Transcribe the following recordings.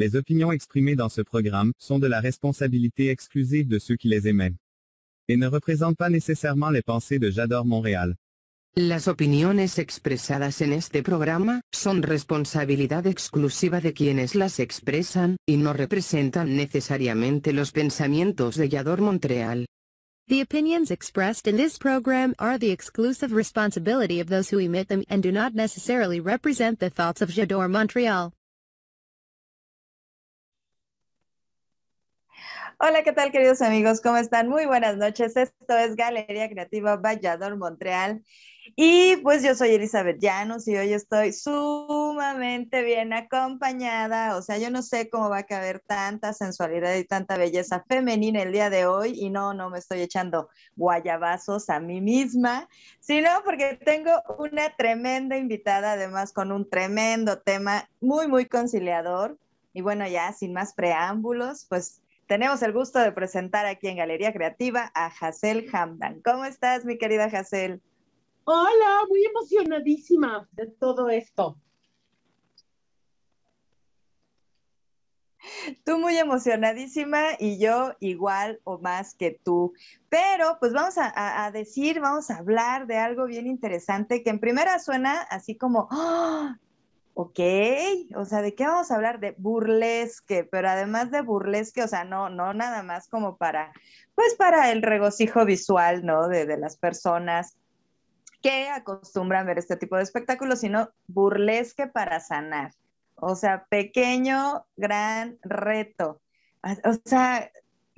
Les opinions exprimées dans ce programme sont de la responsabilité exclusive de ceux qui les émettent et ne représentent pas nécessairement les pensées de J'adore Montréal. Las opiniones expresadas en este programa son responsabilidad exclusiva de quienes las expresan y no representan necesariamente los pensamientos de Yador Montreal. The opinions expressed in this program are the exclusive responsibility of those who emit them and do not necessarily represent the thoughts of Jador Montreal. Hola, ¿qué tal queridos amigos? ¿Cómo están? Muy buenas noches. Esto es Galería Creativa Vallador Montreal. Y pues yo soy Elizabeth Llanos y hoy estoy sumamente bien acompañada. O sea, yo no sé cómo va a caber tanta sensualidad y tanta belleza femenina el día de hoy. Y no, no me estoy echando guayabazos a mí misma, sino porque tengo una tremenda invitada, además con un tremendo tema muy, muy conciliador. Y bueno, ya sin más preámbulos, pues tenemos el gusto de presentar aquí en Galería Creativa a Hazel Hamdan. ¿Cómo estás, mi querida Hazel? Hola, muy emocionadísima de todo esto. Tú muy emocionadísima y yo igual o más que tú. Pero pues vamos a, decir, vamos a hablar de algo bien interesante que en primera suena así como, ¡ah! Ok, o sea, ¿de qué vamos a hablar? De burlesque, pero además de burlesque, o sea, no, no nada más como para, pues para el regocijo visual, ¿no? De, de las personas que acostumbran ver este tipo de espectáculos, sino burlesque para sanar. O sea, pequeño, gran reto. O sea,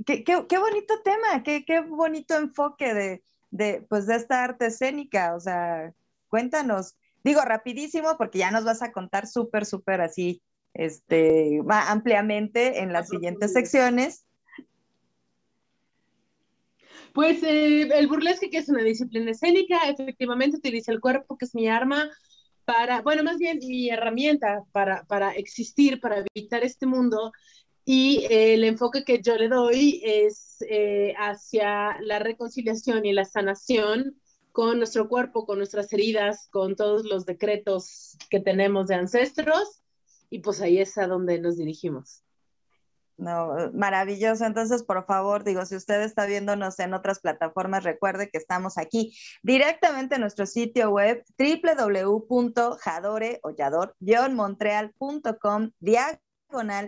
qué, qué, qué bonito tema, qué, qué bonito enfoque de, de, pues, de esta arte escénica. O sea, cuéntanos, Digo rapidísimo porque ya nos vas a contar súper, súper así, este, ampliamente en las siguientes secciones. Pues eh, el burlesque, que es una disciplina escénica, efectivamente utiliza el cuerpo, que es mi arma para, bueno, más bien mi herramienta para, para existir, para habitar este mundo. Y el enfoque que yo le doy es eh, hacia la reconciliación y la sanación con nuestro cuerpo, con nuestras heridas, con todos los decretos que tenemos de ancestros y pues ahí es a donde nos dirigimos. No, maravilloso. Entonces, por favor, digo, si usted está viéndonos en otras plataformas, recuerde que estamos aquí directamente en nuestro sitio web www.jadore o montrealcom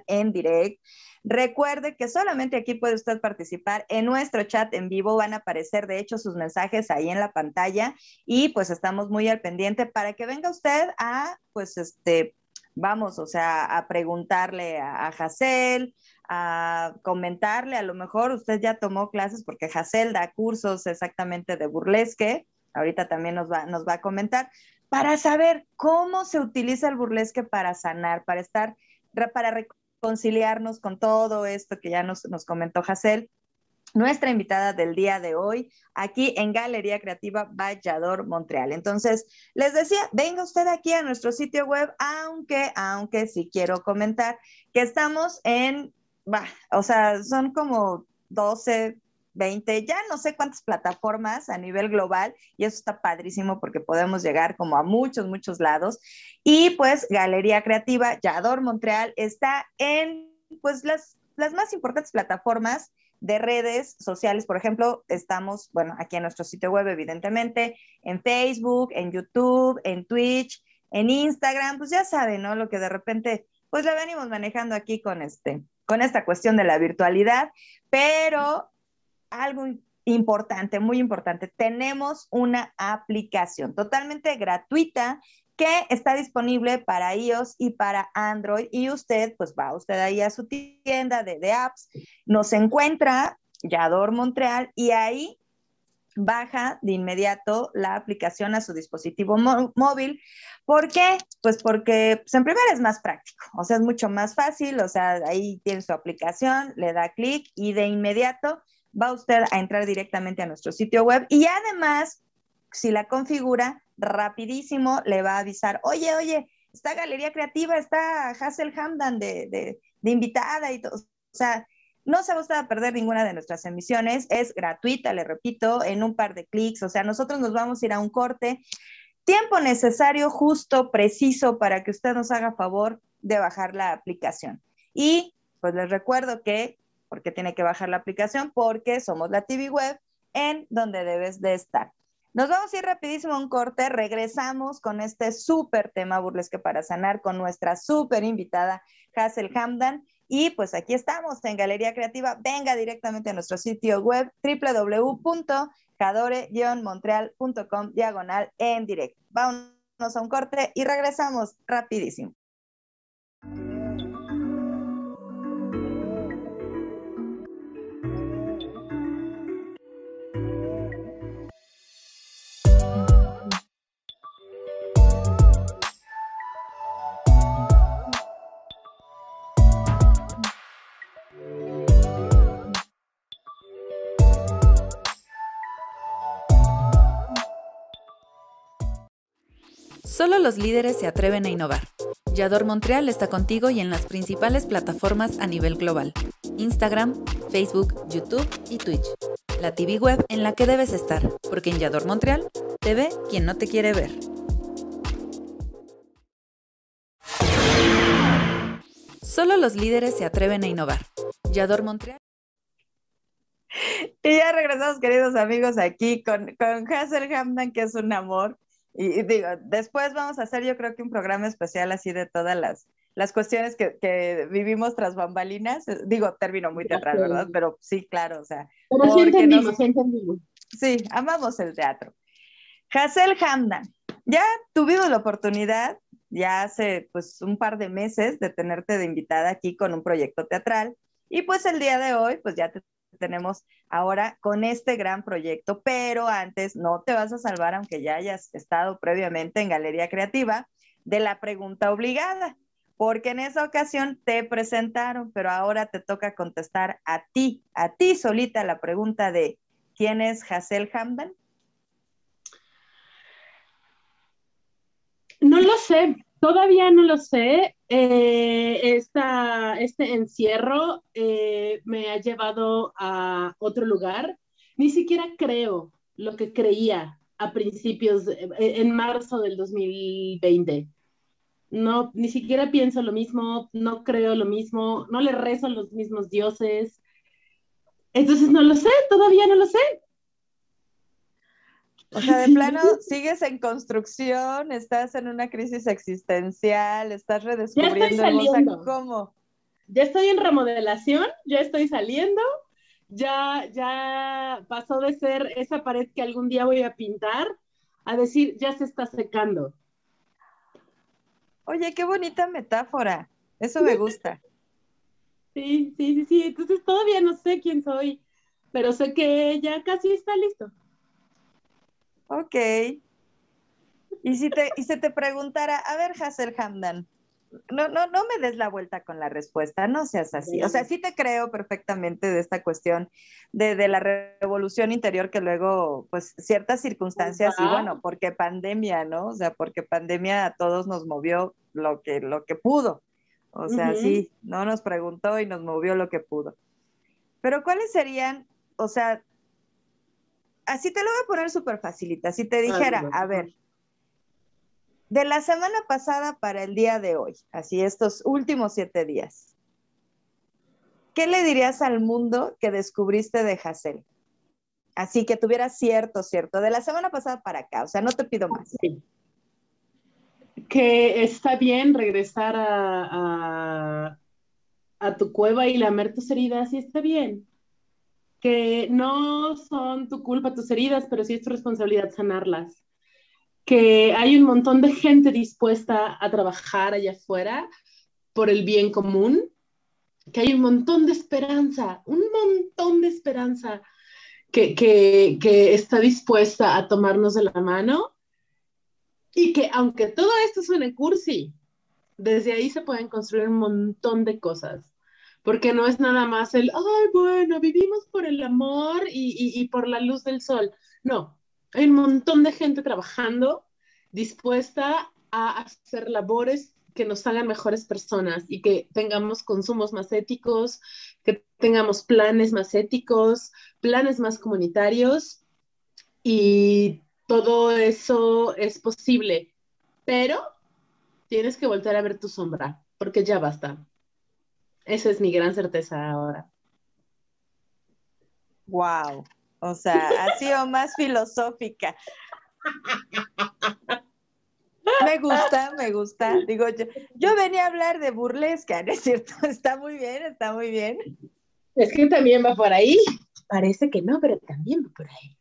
en direct. Recuerde que solamente aquí puede usted participar en nuestro chat en vivo. Van a aparecer, de hecho, sus mensajes ahí en la pantalla y pues estamos muy al pendiente para que venga usted a, pues, este, vamos, o sea, a preguntarle a, a a comentarle, a lo mejor usted ya tomó clases porque Hassel da cursos exactamente de burlesque, ahorita también nos va, nos va a comentar, para saber cómo se utiliza el burlesque para sanar, para estar, para conciliarnos con todo esto que ya nos, nos comentó Hassel. Nuestra invitada del día de hoy, aquí en Galería Creativa Vallador, Montreal. Entonces, les decía, venga usted aquí a nuestro sitio web, aunque, aunque sí quiero comentar que estamos en, bah, o sea, son como 12, 20, ya no sé cuántas plataformas a nivel global y eso está padrísimo porque podemos llegar como a muchos, muchos lados. Y pues Galería Creativa Yador Montreal está en pues las, las más importantes plataformas de redes sociales, por ejemplo, estamos, bueno, aquí en nuestro sitio web, evidentemente, en Facebook, en YouTube, en Twitch, en Instagram, pues ya saben, ¿no? Lo que de repente, pues la venimos manejando aquí con este, con esta cuestión de la virtualidad, pero algo importante, muy importante, tenemos una aplicación totalmente gratuita que está disponible para iOS y para Android y usted, pues va usted ahí a su tienda de, apps, nos encuentra Yador Montreal y ahí baja de inmediato la aplicación a su dispositivo móvil. ¿Por qué? Pues porque pues en primer es más práctico, o sea, es mucho más fácil, o sea, ahí tiene su aplicación, le da clic y de inmediato va usted a entrar directamente a nuestro sitio web y además si la configura, rapidísimo le va a avisar, oye, oye, está Galería Creativa, está Hassel Hamdan de, de, de invitada y todo. O sea, no se va a perder ninguna de nuestras emisiones, es gratuita, le repito, en un par de clics, o sea, nosotros nos vamos a ir a un corte. Tiempo necesario, justo, preciso, para que usted nos haga favor de bajar la aplicación. Y pues les recuerdo que, porque tiene que bajar la aplicación? Porque somos la TV Web en donde debes de estar. Nos vamos a ir rapidísimo a un corte, regresamos con este súper tema burlesque para sanar con nuestra súper invitada Hazel Hamdan y pues aquí estamos en Galería Creativa. Venga directamente a nuestro sitio web www.cadore-montreal.com diagonal en directo. Vámonos a un corte y regresamos rapidísimo. Los líderes se atreven a innovar. Yador Montreal está contigo y en las principales plataformas a nivel global. Instagram, Facebook, YouTube y Twitch. La TV web en la que debes estar, porque en Yador Montreal te ve quien no te quiere ver. Solo los líderes se atreven a innovar. Yador Montreal. Y ya regresamos, queridos amigos, aquí con, con Hazel Hamdan, que es un amor. Y, digo, después vamos a hacer yo creo que un programa especial así de todas las, las cuestiones que, que vivimos tras bambalinas. Digo, término muy teatral, ¿verdad? Pero sí, claro, o sea. Pero sí entendimos, sí entendimos. Sí, amamos el teatro. Hazel Hamdan, ya tuvimos la oportunidad, ya hace pues un par de meses, de tenerte de invitada aquí con un proyecto teatral. Y pues el día de hoy, pues ya te tenemos ahora con este gran proyecto, pero antes no te vas a salvar, aunque ya hayas estado previamente en Galería Creativa, de la pregunta obligada, porque en esa ocasión te presentaron, pero ahora te toca contestar a ti, a ti solita la pregunta de ¿quién es Hassel Hamdan? No lo sé, Todavía no lo sé. Eh, este encierro eh, me ha llevado a otro lugar. Ni siquiera creo lo que creía a principios, en marzo del 2020. No, ni siquiera pienso lo mismo, no creo lo mismo, no le rezo a los mismos dioses. Entonces no lo sé, todavía no lo sé. O sea, de plano, sigues en construcción, estás en una crisis existencial, estás redescubriendo el ¿Cómo? Ya estoy en remodelación, ya estoy saliendo, ya, ya pasó de ser esa pared que algún día voy a pintar a decir, ya se está secando. Oye, qué bonita metáfora. Eso me gusta. Sí, sí, sí, sí. Entonces todavía no sé quién soy, pero sé que ya casi está listo. Ok. Y si, te, y se te preguntara, a ver, Hassel Hamdan, no, no, no me des la vuelta con la respuesta, no seas así. O sea, sí te creo perfectamente de esta cuestión de, de la revolución interior que luego, pues, ciertas circunstancias, y bueno, porque pandemia, ¿no? O sea, porque pandemia a todos nos movió lo que, lo que pudo. O sea, sí, no nos preguntó y nos movió lo que pudo. Pero ¿cuáles serían, o sea, así te lo voy a poner súper facilita. Si te dijera, a ver, de la semana pasada para el día de hoy, así estos últimos siete días, ¿qué le dirías al mundo que descubriste de Hassel? Así que tuviera cierto, cierto, de la semana pasada para acá, o sea, no te pido más. Que está bien regresar a, a, a tu cueva y lamer tus heridas, sí está bien que no son tu culpa tus heridas, pero sí es tu responsabilidad sanarlas. Que hay un montón de gente dispuesta a trabajar allá afuera por el bien común, que hay un montón de esperanza, un montón de esperanza que, que, que está dispuesta a tomarnos de la mano. Y que aunque todo esto suene cursi, desde ahí se pueden construir un montón de cosas porque no es nada más el, ay, bueno, vivimos por el amor y, por la luz del sol. No, Hay un montón de gente trabajando dispuesta a hacer labores que nos hagan mejores personas y que tengamos consumos más éticos, que tengamos planes más éticos, planes más comunitarios y todo eso es posible, pero tienes que volver a ver tu sombra, porque ya basta. Esa es mi gran certeza ahora. Wow. O sea, ha sido más filosófica. Me gusta, me gusta. Digo, yo, venía a hablar de burlesca, ¿no es cierto? Está muy bien, está muy bien. Es que también va por ahí. Parece que no, pero también va por ahí.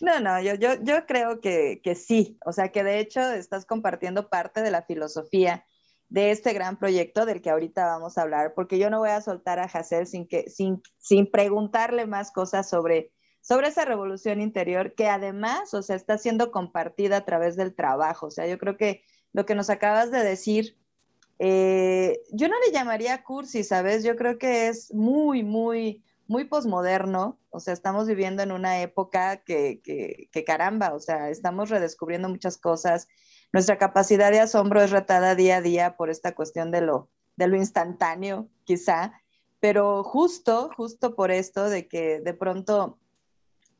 No, no, yo, yo, yo creo que, que, sí. O sea, que de hecho estás compartiendo parte de la filosofía de este gran proyecto del que ahorita vamos a hablar, porque yo no voy a soltar a Hassel sin, que, sin, sin preguntarle más cosas sobre sobre esa revolución interior que además, o sea, está siendo compartida a través del trabajo. O sea, yo creo que lo que nos acabas de decir, eh, yo no le llamaría cursi, ¿sabes? Yo creo que es muy, muy, muy posmoderno. O sea, estamos viviendo en una época que, que, caramba, o sea, estamos redescubriendo muchas cosas. Nuestra capacidad de asombro es retada día a día por esta cuestión de lo, de lo instantáneo, quizá. Pero justo, justo por esto de que de pronto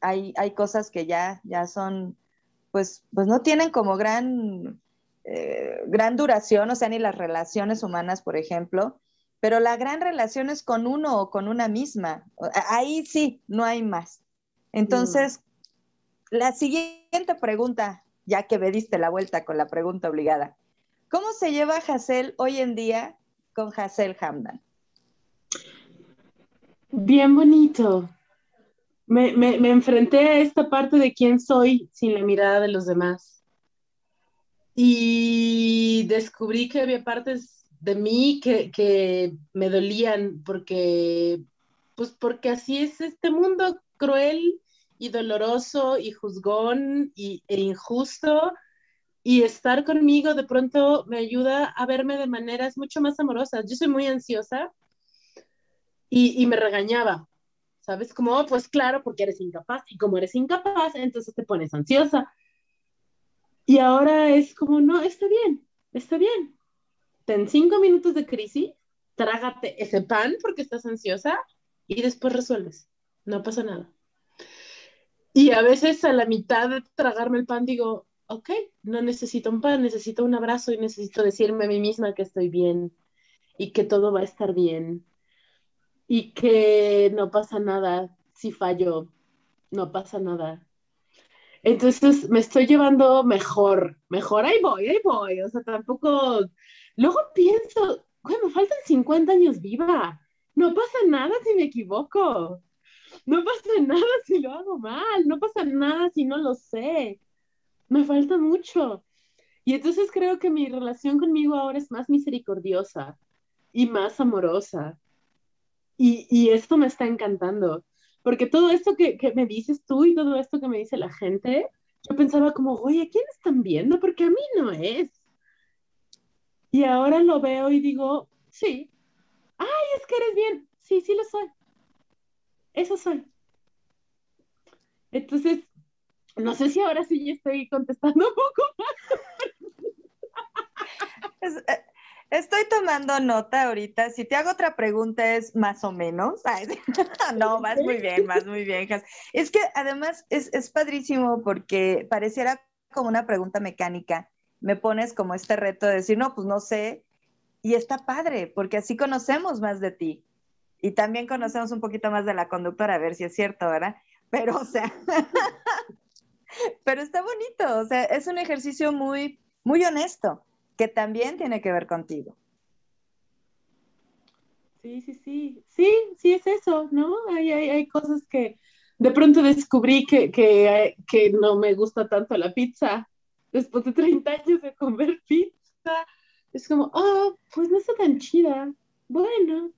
hay, cosas que ya, ya son, pues, pues no tienen como gran, eh, gran duración, o sea, ni las relaciones humanas, por ejemplo, pero la gran relación es con uno o con una misma. Ahí sí, no hay más. Entonces, la siguiente pregunta, ya que me diste la vuelta con la pregunta obligada, ¿cómo se lleva Hassel hoy en día con Hassel Hamdan? Bien bonito me, me, enfrenté a esta parte de quién soy sin la mirada de los demás. Y descubrí que había partes de mí que, que me dolían porque, pues porque así es este mundo cruel y doloroso y juzgón y, e injusto. Y estar conmigo de pronto me ayuda a verme de maneras mucho más amorosas. Yo soy muy ansiosa y, y me regañaba ¿sabes? Como, oh, pues claro, porque eres incapaz, y como eres incapaz, entonces te pones ansiosa. Y ahora es como, no, está bien, está bien. Ten cinco minutos de crisis, trágate ese pan porque estás ansiosa y después resuelves. No pasa nada. Y a veces a la mitad de tragarme el pan digo, ok, no necesito un pan, necesito un abrazo y necesito decirme a mí misma que estoy bien y que todo va a estar bien y que no pasa nada si fallo, no pasa nada. Entonces me estoy llevando mejor, mejor, ahí voy, ahí voy, o sea, tampoco, luego pienso, güey, me faltan 50 años viva, no pasa nada si me equivoco, no pasa nada si lo hago mal, no pasa nada si no lo sé, me falta mucho. Y entonces creo que mi relación conmigo ahora es más misericordiosa y más amorosa y, esto me está encantando, porque todo esto que, me dices tú y todo esto que me dice la gente, yo pensaba como, oye, ¿a quién están viendo? Porque a mí no es. Y ahora lo veo y digo, sí. Ay, es que eres bien. Sí, sí lo soy. Eso soy. Entonces, no sé si ahora sí estoy contestando un poco más. Eh, Estoy tomando nota ahorita. Si te hago otra pregunta es más o menos. no, más muy bien, más muy bien. Es que además es, es padrísimo porque pareciera como una pregunta mecánica. Me pones como este reto de decir, no, pues no sé. Y está padre porque así conocemos más de ti. Y también conocemos un poquito más de la conductora, a ver si es cierto, ¿verdad? Pero, o sea, pero está bonito. O sea, es un ejercicio muy, muy honesto que también tiene que ver contigo. Sí, sí, sí, sí, sí es eso, ¿no? Hay, hay, hay cosas que de pronto descubrí que, que, que, no me gusta tanto la pizza. Después de 30 años de comer pizza, es como, oh, pues no está tan chida. Bueno,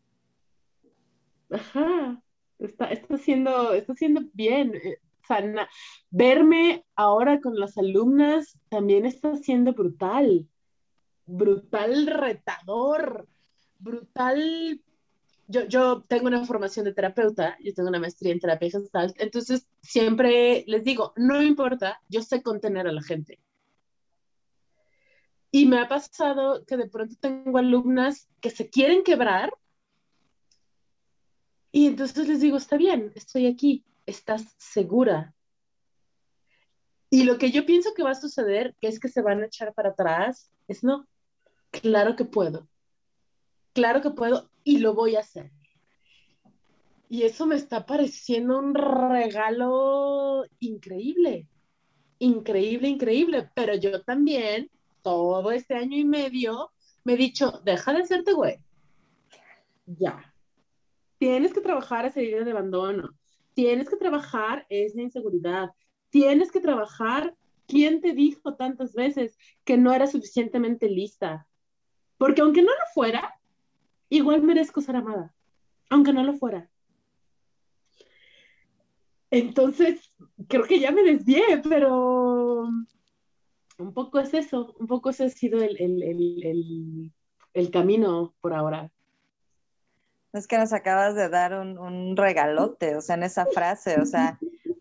ajá, está, está, haciendo, está haciendo bien. Eh, sana. Verme ahora con las alumnas también está siendo brutal brutal retador, brutal yo, yo tengo una formación de terapeuta, yo tengo una maestría en terapia gestal, entonces siempre les digo, no importa, yo sé contener a la gente. Y me ha pasado que de pronto tengo alumnas que se quieren quebrar y entonces les digo, está bien, estoy aquí, estás segura. Y lo que yo pienso que va a suceder, que es que se van a echar para atrás, es no, claro que puedo, claro que puedo y lo voy a hacer. Y eso me está pareciendo un regalo increíble, increíble, increíble. Pero yo también, todo este año y medio, me he dicho, deja de hacerte güey. Ya. Tienes que trabajar esa idea de abandono. Tienes que trabajar esa inseguridad. Tienes que trabajar quién te dijo tantas veces que no era suficientemente lista. Porque aunque no lo fuera, igual merezco ser amada, aunque no lo fuera. Entonces, creo que ya me desvié, pero un poco es eso, un poco ese ha sido el, camino por ahora. Es que nos acabas de dar un, regalote, o sea, en esa frase, o sea,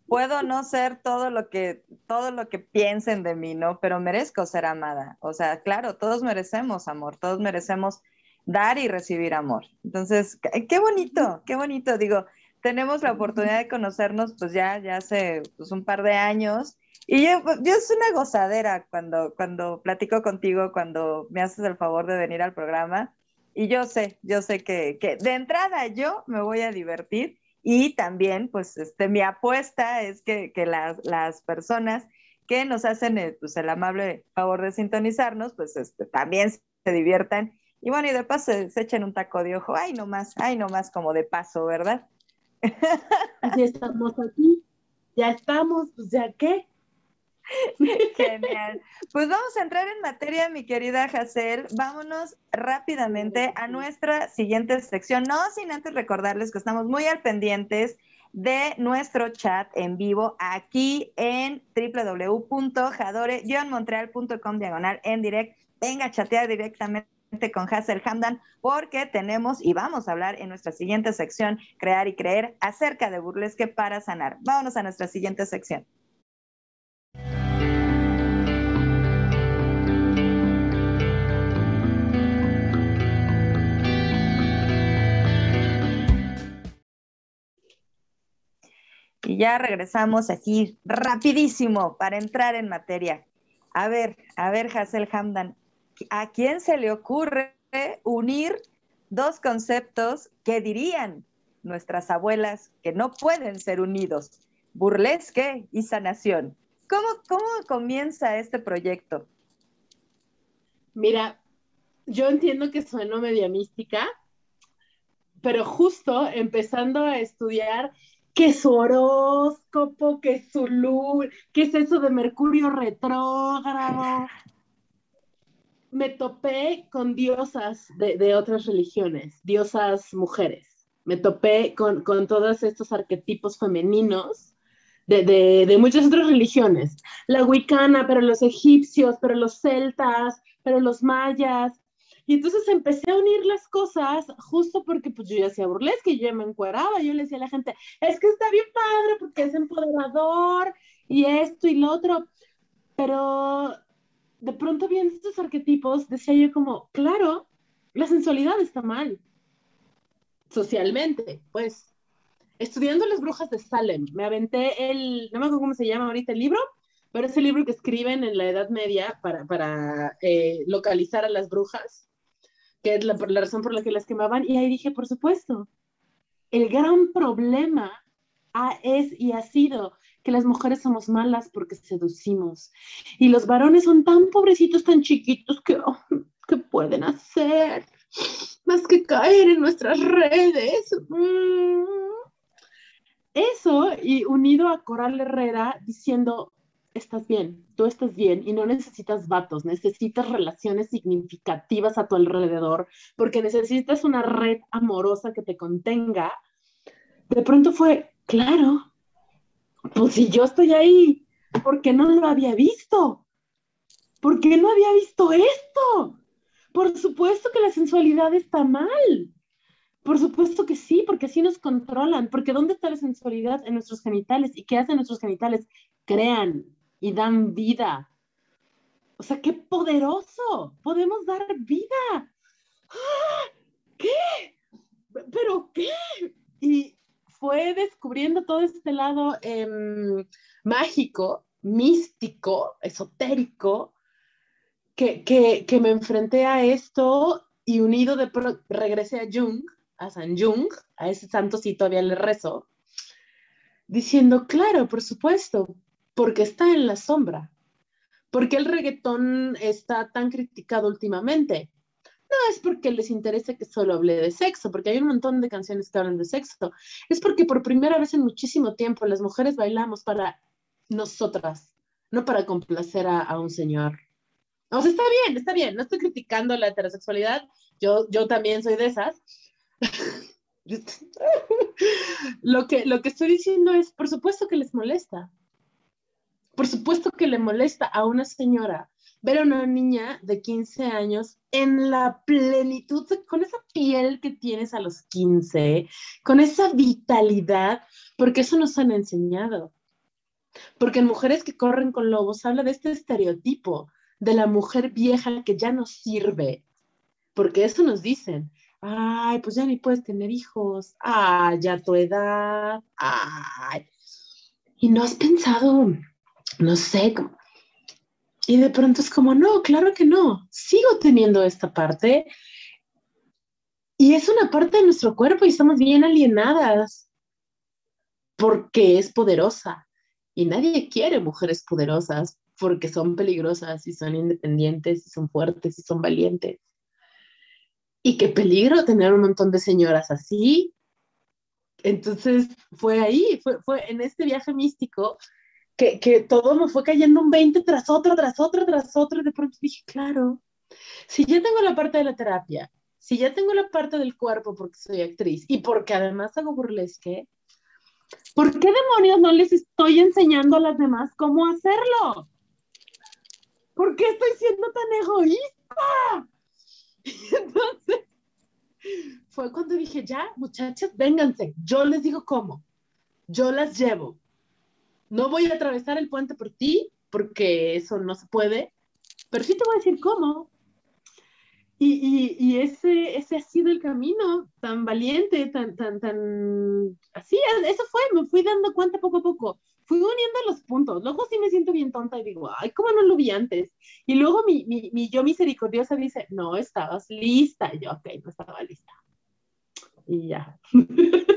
puedo no ser todo lo que todo lo que piensen de mí, ¿no? Pero merezco ser amada. O sea, claro, todos merecemos amor, todos merecemos dar y recibir amor. Entonces, qué bonito, qué bonito. Digo, tenemos la oportunidad de conocernos pues ya, ya hace pues, un par de años. Y yo, yo, es una gozadera cuando, cuando platico contigo, cuando me haces el favor de venir al programa. Y yo sé, yo sé que, que de entrada yo me voy a divertir y también, pues, este, mi apuesta es que, que las, las personas que nos hacen el, pues, el amable favor de sintonizarnos, pues este, también se diviertan y bueno, y de paso se, echen un taco de ojo, ay, nomás, ay, nomás como de paso, ¿verdad? Así estamos aquí, ya estamos, pues ya qué. Genial. Pues vamos a entrar en materia, mi querida Hazel. Vámonos rápidamente a nuestra siguiente sección. No sin antes recordarles que estamos muy al pendientes de nuestro chat en vivo aquí en www.jadore-montreal.com diagonal en direct. Venga, chatear directamente con Hazel Hamdan porque tenemos y vamos a hablar en nuestra siguiente sección, Crear y Creer, acerca de burlesque para sanar. Vámonos a nuestra siguiente sección. Y ya regresamos aquí rapidísimo para entrar en materia. A ver, a ver, Hazel Hamdan, ¿a quién se le ocurre unir dos conceptos que dirían nuestras abuelas que no pueden ser unidos? Burlesque y sanación. ¿Cómo, cómo comienza este proyecto? Mira, yo entiendo que suena media mística, pero justo empezando a estudiar qué es su horóscopo, qué es su luz, qué es eso de Mercurio retrógrado, me topé con diosas de, otras religiones, diosas mujeres. Me topé con, todos estos arquetipos femeninos de, muchas otras religiones. La wicana, pero los egipcios, pero los celtas, pero los mayas. Y entonces empecé a unir las cosas justo porque pues yo ya hacía burlesque, yo ya me encueraba, yo le decía a la gente, es que está bien padre porque es empoderador y esto y lo otro, pero de pronto viendo estos arquetipos, decía yo como, claro, la sensualidad está mal. Socialmente, pues. Estudiando las brujas de Salem, me aventé el, no me acuerdo cómo se llama ahorita el libro, pero es el libro que escriben en la Edad Media para, para eh, localizar a las brujas, que es la, razón por la que las quemaban. Y ahí dije, por supuesto, el gran problema es y ha sido que las mujeres somos malas porque seducimos. Y los varones son tan pobrecitos, tan chiquitos que, oh, ¿qué pueden hacer? Más que caer en nuestras redes. Mm. Eso, y unido a Coral Herrera diciendo, estás bien, tú estás bien y no necesitas vatos, necesitas relaciones significativas a tu alrededor, porque necesitas una red amorosa que te contenga. De pronto fue, claro, pues si yo estoy ahí, ¿por qué no lo había visto? ¿Por qué no había visto esto? Por supuesto que la sensualidad está mal. Por supuesto que sí, porque así nos controlan, porque ¿dónde está la sensualidad en nuestros genitales? ¿Y qué hacen nuestros genitales? Crean y dan vida. O sea, qué poderoso, podemos dar vida. ¡Ah! ¿Qué? ¿Pero qué? Y fue descubriendo todo este lado em, mágico, místico, esotérico, que, que, que me enfrenté a esto y unido de regresé a Jung a San Jung, a ese santo sí todavía le rezo, diciendo, claro, por supuesto, porque está en la sombra. porque el reggaetón está tan criticado últimamente? No es porque les interese que solo hable de sexo, porque hay un montón de canciones que hablan de sexo. Es porque por primera vez en muchísimo tiempo las mujeres bailamos para nosotras, no para complacer a, a un señor. O sea, está bien, está bien, no estoy criticando la heterosexualidad, yo, yo también soy de esas, lo, que, lo que estoy diciendo es, por supuesto que les molesta. Por supuesto que le molesta a una señora ver a una niña de 15 años en la plenitud, con esa piel que tienes a los 15, con esa vitalidad, porque eso nos han enseñado. Porque en Mujeres que corren con lobos habla de este estereotipo de la mujer vieja que ya no sirve, porque eso nos dicen, ay, pues ya ni puedes tener hijos, ay, ya tu edad, ay. Y no has pensado, no sé, y de pronto es como, no, claro que no, sigo teniendo esta parte. Y es una parte de nuestro cuerpo y estamos bien alienadas porque es poderosa. Y nadie quiere mujeres poderosas porque son peligrosas y son independientes y son fuertes y son valientes. Y qué peligro tener un montón de señoras así. Entonces fue ahí, fue, fue en este viaje místico que, que todo me fue cayendo un 20 tras otro, tras otro, tras otro. Y de pronto dije, claro, si ya tengo la parte de la terapia, si ya tengo la parte del cuerpo porque soy actriz y porque además hago burlesque, ¿por qué demonios no les estoy enseñando a las demás cómo hacerlo? ¿Por qué estoy siendo tan egoísta? Entonces fue cuando dije, ya, muchachas, vénganse, yo les digo cómo, yo las llevo. No voy a atravesar el puente por ti, porque eso no se puede, pero sí te voy a decir cómo. Y, ese, ese ha sido el camino tan valiente, tan, tan, tan, así, eso fue, me fui dando cuenta poco a poco fui uniendo los puntos. Luego sí me siento bien tonta y digo, ay, ¿cómo no lo vi antes? Y luego mi, yo misericordiosa dice, no, estabas lista. Yo, ok, no estaba lista. Y ya.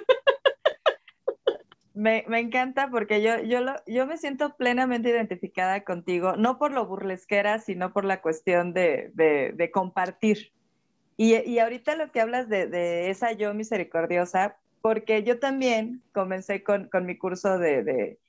Me, me, encanta porque yo, yo, lo, yo me siento plenamente identificada contigo, no por lo burlesquera, sino por la cuestión de, de, de compartir. Y, y, ahorita lo que hablas de, de, esa yo misericordiosa, porque yo también comencé con, con mi curso de,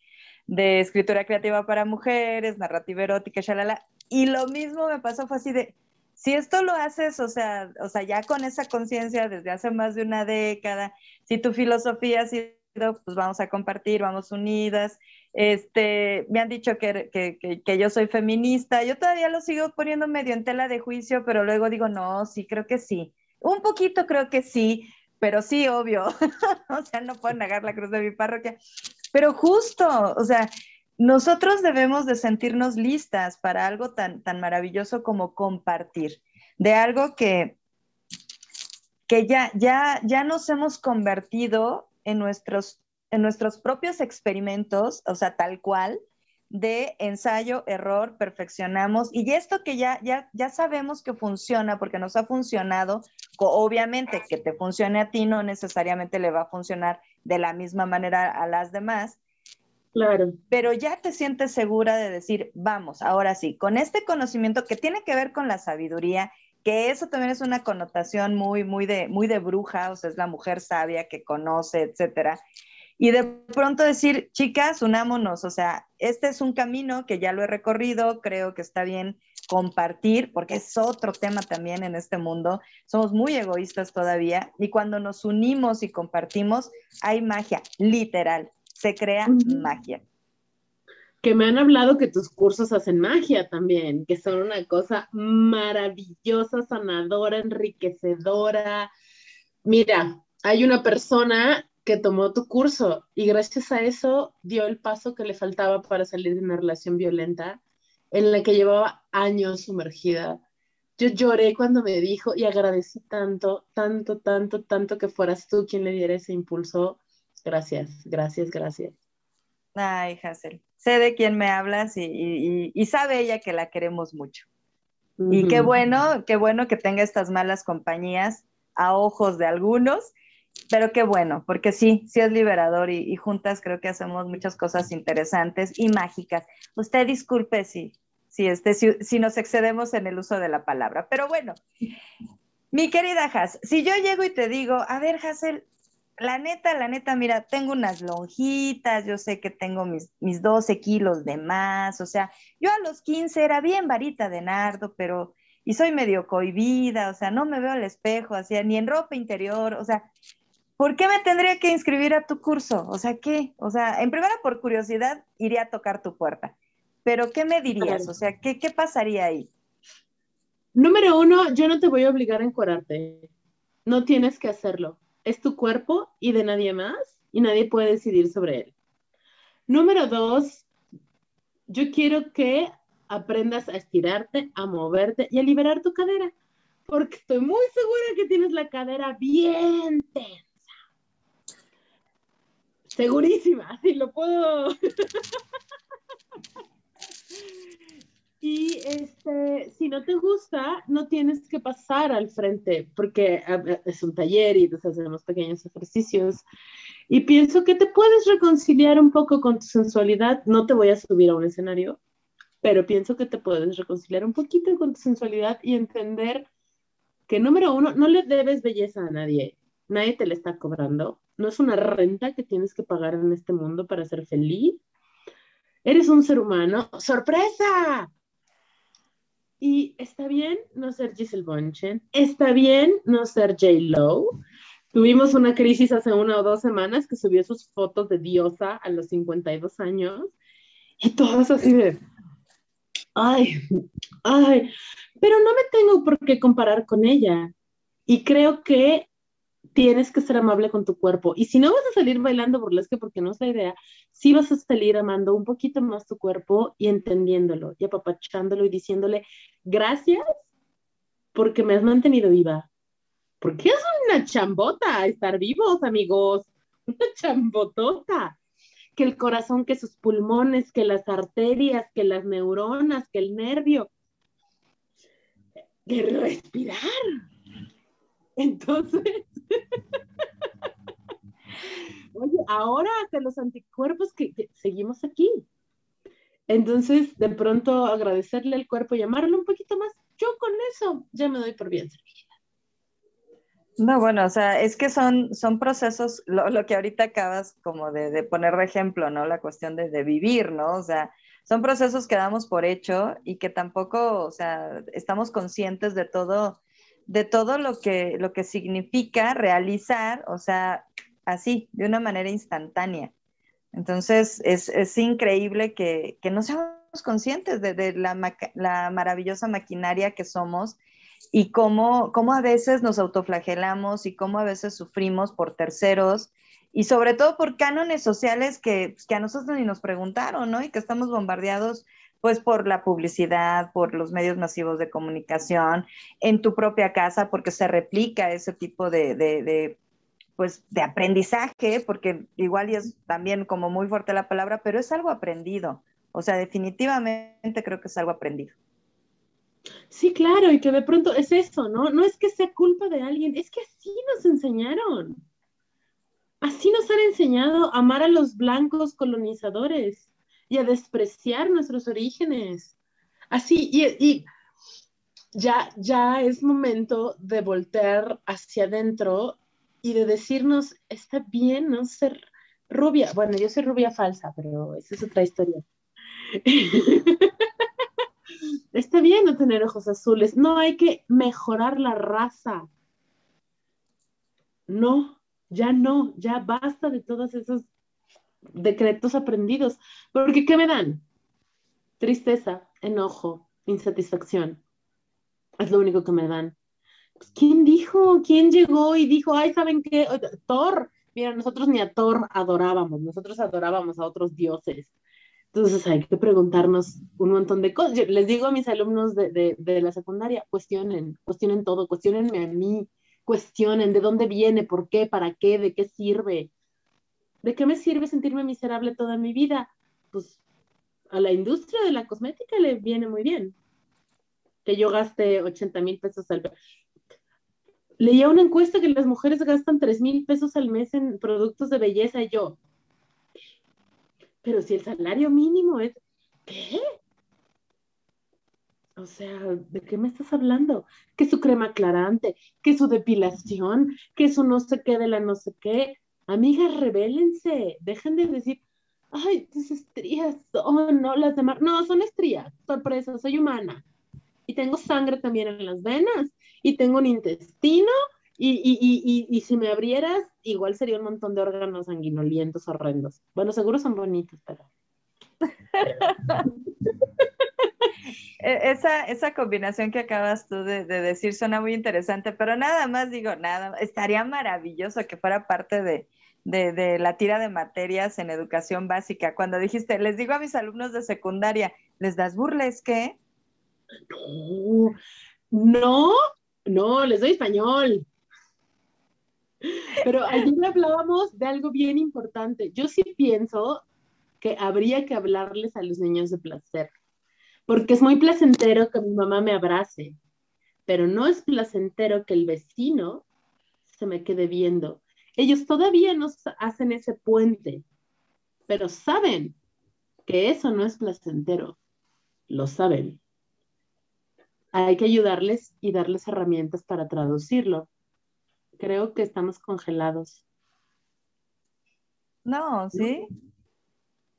escritura creativa para mujeres, narrativa erótica, shalala. Y lo mismo me pasó, fue así de, si esto lo haces, o sea, o sea, ya con esa conciencia desde hace más de una década, si tu filosofía ha sido, pues vamos a compartir, vamos unidas. Este, me han dicho que, que, que, yo soy feminista, yo todavía lo sigo poniendo medio en tela de juicio, pero luego digo, no, sí, creo que sí. Un poquito creo que sí, pero sí, obvio. o sea, no puedo negar la cruz de mi parroquia. Pero justo, o sea, nosotros debemos de sentirnos listas para algo tan, tan maravilloso como compartir, de algo que, que ya, ya, ya nos hemos convertido en nuestros, en nuestros propios experimentos, o sea, tal cual, de ensayo, error, perfeccionamos. Y esto que ya, ya, ya sabemos que funciona porque nos ha funcionado, obviamente que te funcione a ti no necesariamente le va a funcionar de la misma manera a las demás. Claro. Pero ya te sientes segura de decir, vamos, ahora sí, con este conocimiento que tiene que ver con la sabiduría, que eso también es una connotación muy, muy de, muy de bruja, o sea, es la mujer sabia que conoce, etcétera. Y de pronto decir, chicas, unámonos, o sea, este es un camino que ya lo he recorrido, creo que está bien compartir, porque es otro tema también en este mundo. Somos muy egoístas todavía y cuando nos unimos y compartimos, hay magia, literal, se crea magia. Que me han hablado que tus cursos hacen magia también, que son una cosa maravillosa, sanadora, enriquecedora. Mira, hay una persona que tomó tu curso y gracias a eso dio el paso que le faltaba para salir de una relación violenta en la que llevaba años sumergida. Yo lloré cuando me dijo y agradecí tanto, tanto, tanto, tanto que fueras tú quien le diera ese impulso. Gracias, gracias, gracias. Ay, Hazel, sé de quién me hablas y, sabe ella que la queremos mucho. Y qué bueno, qué bueno que tenga estas malas compañías a ojos de algunos, pero qué bueno, porque sí, sí es liberador y, juntas creo que hacemos muchas cosas interesantes y mágicas. Usted disculpe si, si, este, si, nos excedemos en el uso de la palabra, pero bueno, mi querida Has, si yo llego y te digo, a ver, Hazel, la neta, la neta, mira, tengo unas lonjitas, yo sé que tengo mis, mis 12 kilos de más, o sea, yo a los 15 era bien varita de nardo, pero, y soy medio cohibida, o sea, no me veo al espejo, ni en ropa interior, o sea, ¿por qué me tendría que inscribir a tu curso? O sea, ¿qué? O sea, en primera, por curiosidad, iría a tocar tu puerta, pero ¿qué me dirías? O sea, ¿qué, qué pasaría ahí? Número uno, yo no te voy a obligar a encuadrarte, no tienes que hacerlo es tu cuerpo y de nadie más y nadie puede decidir sobre él. Número dos, yo quiero que aprendas a estirarte, a moverte y a liberar tu cadera, porque estoy muy segura que tienes la cadera bien tensa. Segurísima, si lo puedo. Y este, si no te gusta, no tienes que pasar al frente, porque es un taller y entonces hacemos pequeños ejercicios. Y pienso que te puedes reconciliar un poco con tu sensualidad. No te voy a subir a un escenario, pero pienso que te puedes reconciliar un poquito con tu sensualidad y entender que, número uno, no le debes belleza a nadie. Nadie te la está cobrando. No es una renta que tienes que pagar en este mundo para ser feliz. Eres un ser humano. ¡Sorpresa! Y está bien no ser Giselle Bonchen, está bien no ser J. Lo. Tuvimos una crisis hace una o dos semanas que subió sus fotos de diosa a los 52 años y todos así de, ay, ay, pero no me tengo por qué comparar con ella. Y creo que tienes que ser amable con tu cuerpo. Y si no vas a salir bailando burlesque, porque no es la idea, sí vas a salir amando un poquito más tu cuerpo y entendiéndolo y apapachándolo y diciéndole gracias porque me has mantenido viva. Porque es una chambota estar vivos, amigos. Una chambotota. Que el corazón, que sus pulmones, que las arterias, que las neuronas, que el nervio. Que respirar. Entonces, oye, ahora que los anticuerpos que, seguimos aquí. Entonces, de pronto agradecerle al cuerpo y amarlo un poquito más, yo con eso ya me doy por bien servida. No, bueno, o sea, es que son, son procesos, lo, que ahorita acabas como de, poner de ejemplo, ¿no? La cuestión de, de, vivir, ¿no? O sea, son procesos que damos por hecho y que tampoco, o sea, estamos conscientes de todo, de todo lo que, lo que significa realizar, o sea, así, de una manera instantánea. Entonces, es, increíble que, no seamos conscientes de, la, maravillosa maquinaria que somos y cómo, cómo, a veces nos autoflagelamos y cómo a veces sufrimos por terceros y sobre todo por cánones sociales que, que a nosotros ni nos preguntaron, ¿no? Y que estamos bombardeados pues por la publicidad, por los medios masivos de comunicación, en tu propia casa, porque se replica ese tipo de, pues, de aprendizaje, porque igual y es también como muy fuerte la palabra, pero es algo aprendido. O sea, definitivamente creo que es algo aprendido. Sí, claro, y que de pronto es eso, ¿no? No es que sea culpa de alguien, es que así nos enseñaron. Así nos han enseñado a amar a los blancos colonizadores y a despreciar nuestros orígenes. Así, y, ya, ya es momento de voltear hacia adentro y de decirnos, está bien no ser rubia. Bueno, yo soy rubia falsa, pero esa es otra historia. está bien no tener ojos azules. No hay que mejorar la raza. No, ya no, ya basta de todas esas decretos aprendidos, porque ¿qué me dan? Tristeza, enojo, insatisfacción. Es lo único que me dan. pues, ¿quién dijo? ¿Quién llegó y dijo, ay, ¿saben qué? Thor, mira, nosotros ni a Thor adorábamos, nosotros adorábamos a otros dioses. Entonces hay que preguntarnos un montón de cosas. les digo a mis alumnos de, de, la secundaria, cuestionen, cuestionen todo, cuestionenme a mí, cuestionen de dónde viene, por qué, para qué, de qué sirve. ¿De qué me sirve sentirme miserable toda mi vida? Pues a la industria de la cosmética le viene muy bien que yo gaste 80 mil pesos al mes. Leía una encuesta que las mujeres gastan 3 mil pesos al mes en productos de belleza y yo, pero si el salario mínimo es, ¿qué? O sea, ¿de qué me estás hablando? Que su crema aclarante, que su depilación, que su no sé qué de la no sé qué. Amigas, rebélense, dejen de decir, ay, tus estrías son, no las demás. No, son estrías, sorpresa, soy humana. Y tengo sangre también en las venas, y tengo un intestino, y, y, y, y, si me abrieras, igual sería un montón de órganos sanguinolientos horrendos. Bueno, seguro son bonitos, pero... E, esa, esa combinación que acabas tú de, de, decir suena muy interesante, pero nada más digo, nada, estaría maravilloso que fuera parte de, de, de, la tira de materias en educación básica. Cuando dijiste, les digo a mis alumnos de secundaria, ¿les das burles qué? No, no, no, les doy español. Pero ayer hablábamos de algo bien importante. Yo sí pienso que habría que hablarles a los niños de placer, porque es muy placentero que mi mamá me abrace, pero no es placentero que el vecino se me quede viendo. Ellos todavía no hacen ese puente, pero saben que eso no es placentero. Lo saben. Hay que ayudarles y darles herramientas para traducirlo creo que estamos congelados. No, ¿sí? No,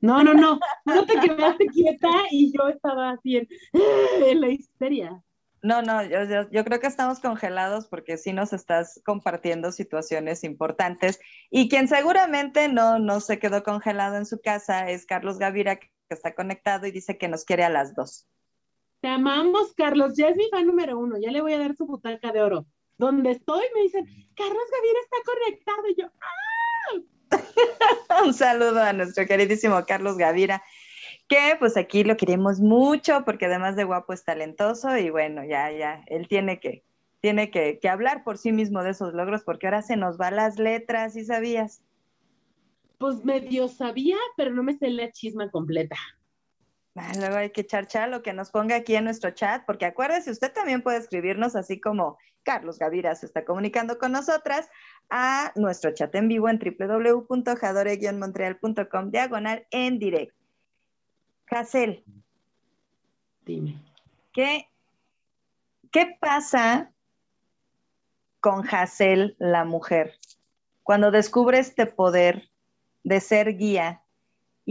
no, no. No te quedaste quieta y yo estaba así en, la histeria. No, no, yo, yo, creo que estamos congelados porque sí nos estás compartiendo situaciones importantes. Y quien seguramente no, no se quedó congelado en su casa es Carlos Gavira, que está conectado y dice que nos quiere a las dos. Te amamos, Carlos. Ya es mi fan número uno. Ya le voy a dar su butaca de oro donde estoy me dicen, Carlos Gaviria está conectado y yo, ¡ah! Un saludo a nuestro queridísimo Carlos Gavira, que pues aquí lo queremos mucho porque además de guapo es talentoso y bueno, ya, ya, él tiene que, tiene que, que hablar por sí mismo de esos logros porque ahora se nos van las letras, ¿sí sabías? Pues medio sabía, pero no me sé la chisma completa. Ah, luego hay que echar lo que nos ponga aquí en nuestro chat, porque acuérdese, usted también puede escribirnos así como Carlos Gavira se está comunicando con nosotras a nuestro chat en vivo en www.jadore-montreal.com diagonal en directo. Hazel. Dime. ¿Qué, ¿Qué pasa con Hazel, la mujer, cuando descubre este poder de ser guía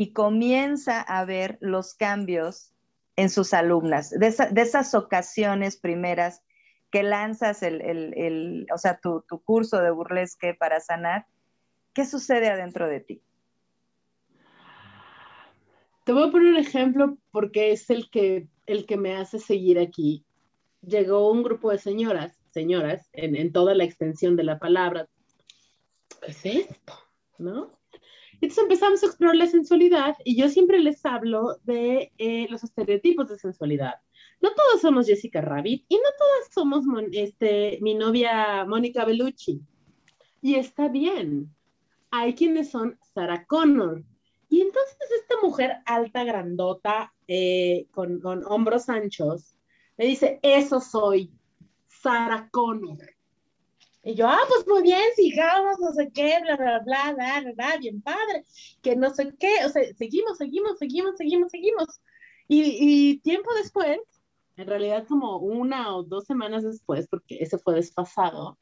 y comienza a ver los cambios en sus alumnas, de, esas ocasiones primeras que lanzas el, o sea, tu, curso de burlesque para sanar, ¿qué sucede adentro de ti? Te voy a poner un ejemplo porque es el que, el que me hace seguir aquí. Llegó un grupo de señoras, señoras, en, en toda la extensión de la palabra. ¿Qué es esto? ¿No? Entonces empezamos a explorar la sensualidad y yo siempre les hablo de eh, los estereotipos de sensualidad. No todos somos Jessica Rabbit y no todas somos este, mi novia Mónica Bellucci. Y está bien. Hay quienes son Sarah Connor. Y entonces esta mujer alta, grandota, eh, con hombros anchos, me dice, eso soy, Sarah Connor. Y yo, ah, pues muy bien, sigamos, no sé qué, bla, bla, bla, bla, bla, bla, bien padre, que no sé qué, o sea, seguimos, seguimos, seguimos, seguimos, seguimos. Y, y tiempo después, en realidad como una o dos semanas después, porque ese fue desfasado,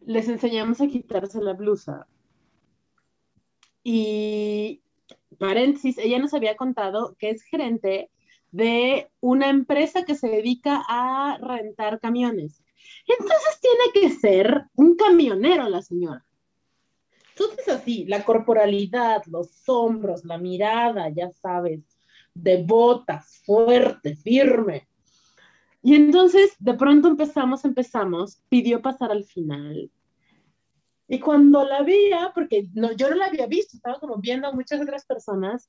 les enseñamos a quitarse la blusa. Y, paréntesis, ella nos había contado que es gerente de una empresa que se dedica a rentar camiones. Entonces tiene que ser un camionero la señora. Entonces así, la corporalidad, los hombros, la mirada, ya sabes, de botas, fuerte, firme. Y entonces, de pronto empezamos, empezamos, pidió pasar al final. Y cuando la veía, porque no, yo no la había visto, estaba como viendo a muchas otras personas,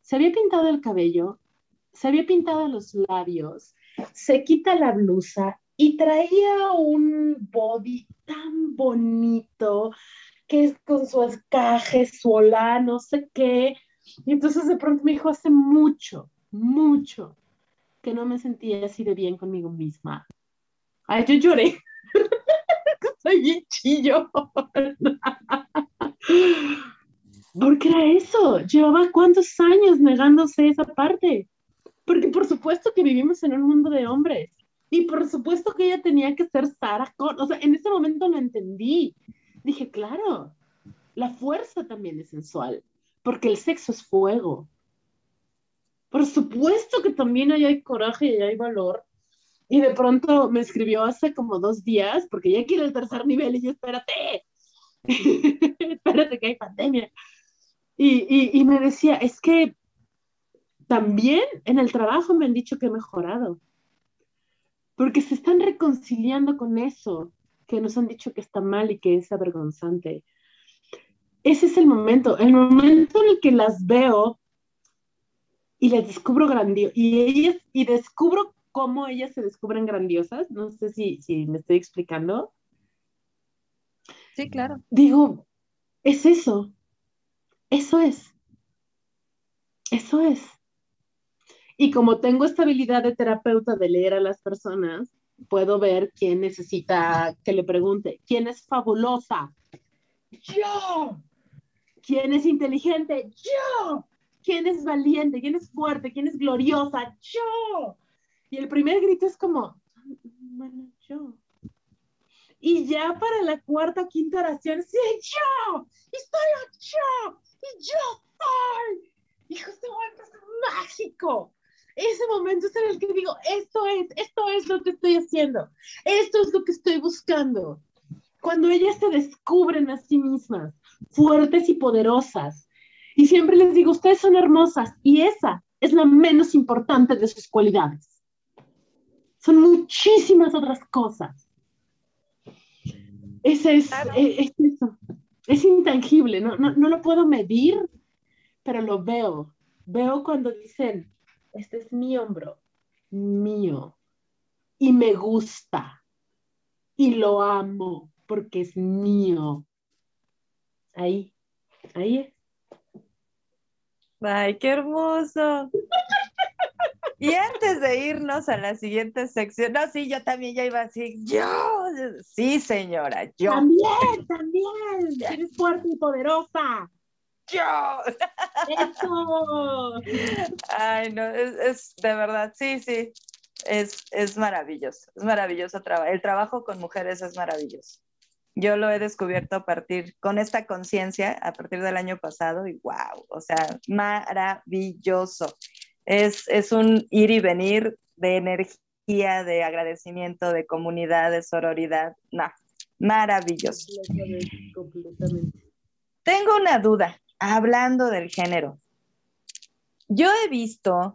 se había pintado el cabello, se había pintado los labios, se quita la blusa y traía un body tan bonito, que es con su escaje, su hola, no sé qué. Y entonces de pronto me dijo, hace mucho, mucho que no me sentía así de bien conmigo misma. Ay, yo lloré. Soy bien chillo. Porque era eso. Llevaba cuántos años negándose esa parte. Porque por supuesto que vivimos en un mundo de hombres. Y por supuesto que ella tenía que ser Sarah Connor. O sea, en ese momento lo entendí. Dije, claro, la fuerza también es sensual. Porque el sexo es fuego. Por supuesto que también ahí hay coraje y hay valor. Y de pronto me escribió hace como dos días, porque ya quiere el tercer nivel y yo, espérate, espérate que hay pandemia. Y, y, y me decía, es que también en el trabajo me han dicho que he mejorado, porque se están reconciliando con eso que nos han dicho que está mal y que es avergonzante. Ese es el momento, el momento en el que las veo y les descubro grandiosas, y ellas, y descubro cómo ellas se descubren grandiosas, no sé si, si me estoy explicando. Sí, claro. Digo, es eso, eso es, eso es. Y como tengo esta habilidad de terapeuta de leer a las personas, puedo ver quién necesita que le pregunte, ¿quién es fabulosa? Yo. ¿Quién es inteligente? Yo quién es valiente, quién es fuerte, quién es gloriosa, yo. Y el primer grito es como, bueno, yo. Y ya para la cuarta o quinta oración, sí, yo, y soy yo, y yo soy. Hijo, este momento es mágico. Ese momento es en el que digo, esto es, esto es lo que estoy haciendo, esto es lo que estoy buscando. Cuando ellas se descubren a sí mismas, fuertes y poderosas, y siempre les digo, ustedes son hermosas y esa es la menos importante de sus cualidades. Son muchísimas otras cosas. Ese es, eh, es, eso. Es intangible, no, no, no lo puedo medir, pero lo veo. Veo cuando dicen, este es mi hombro, mío, y me gusta, y lo amo porque es mío. Ahí, ahí es. Ay, qué hermoso. Y antes de irnos a la siguiente sección, no, sí, yo también ya iba a decir, yo, sí, señora, yo. También, también, eres fuerte y poderosa. Yo. Eso. Ay, no, es, es, de verdad, sí, sí, es, es maravilloso, es maravilloso trabajo. El trabajo con mujeres es maravilloso. Yo lo he descubierto a partir, con esta conciencia, a partir del año pasado y wow, o sea, maravilloso. Es, es un ir y venir de energía, de agradecimiento, de comunidad, de sororidad. No, maravilloso. Tengo una duda, hablando del género. Yo he visto,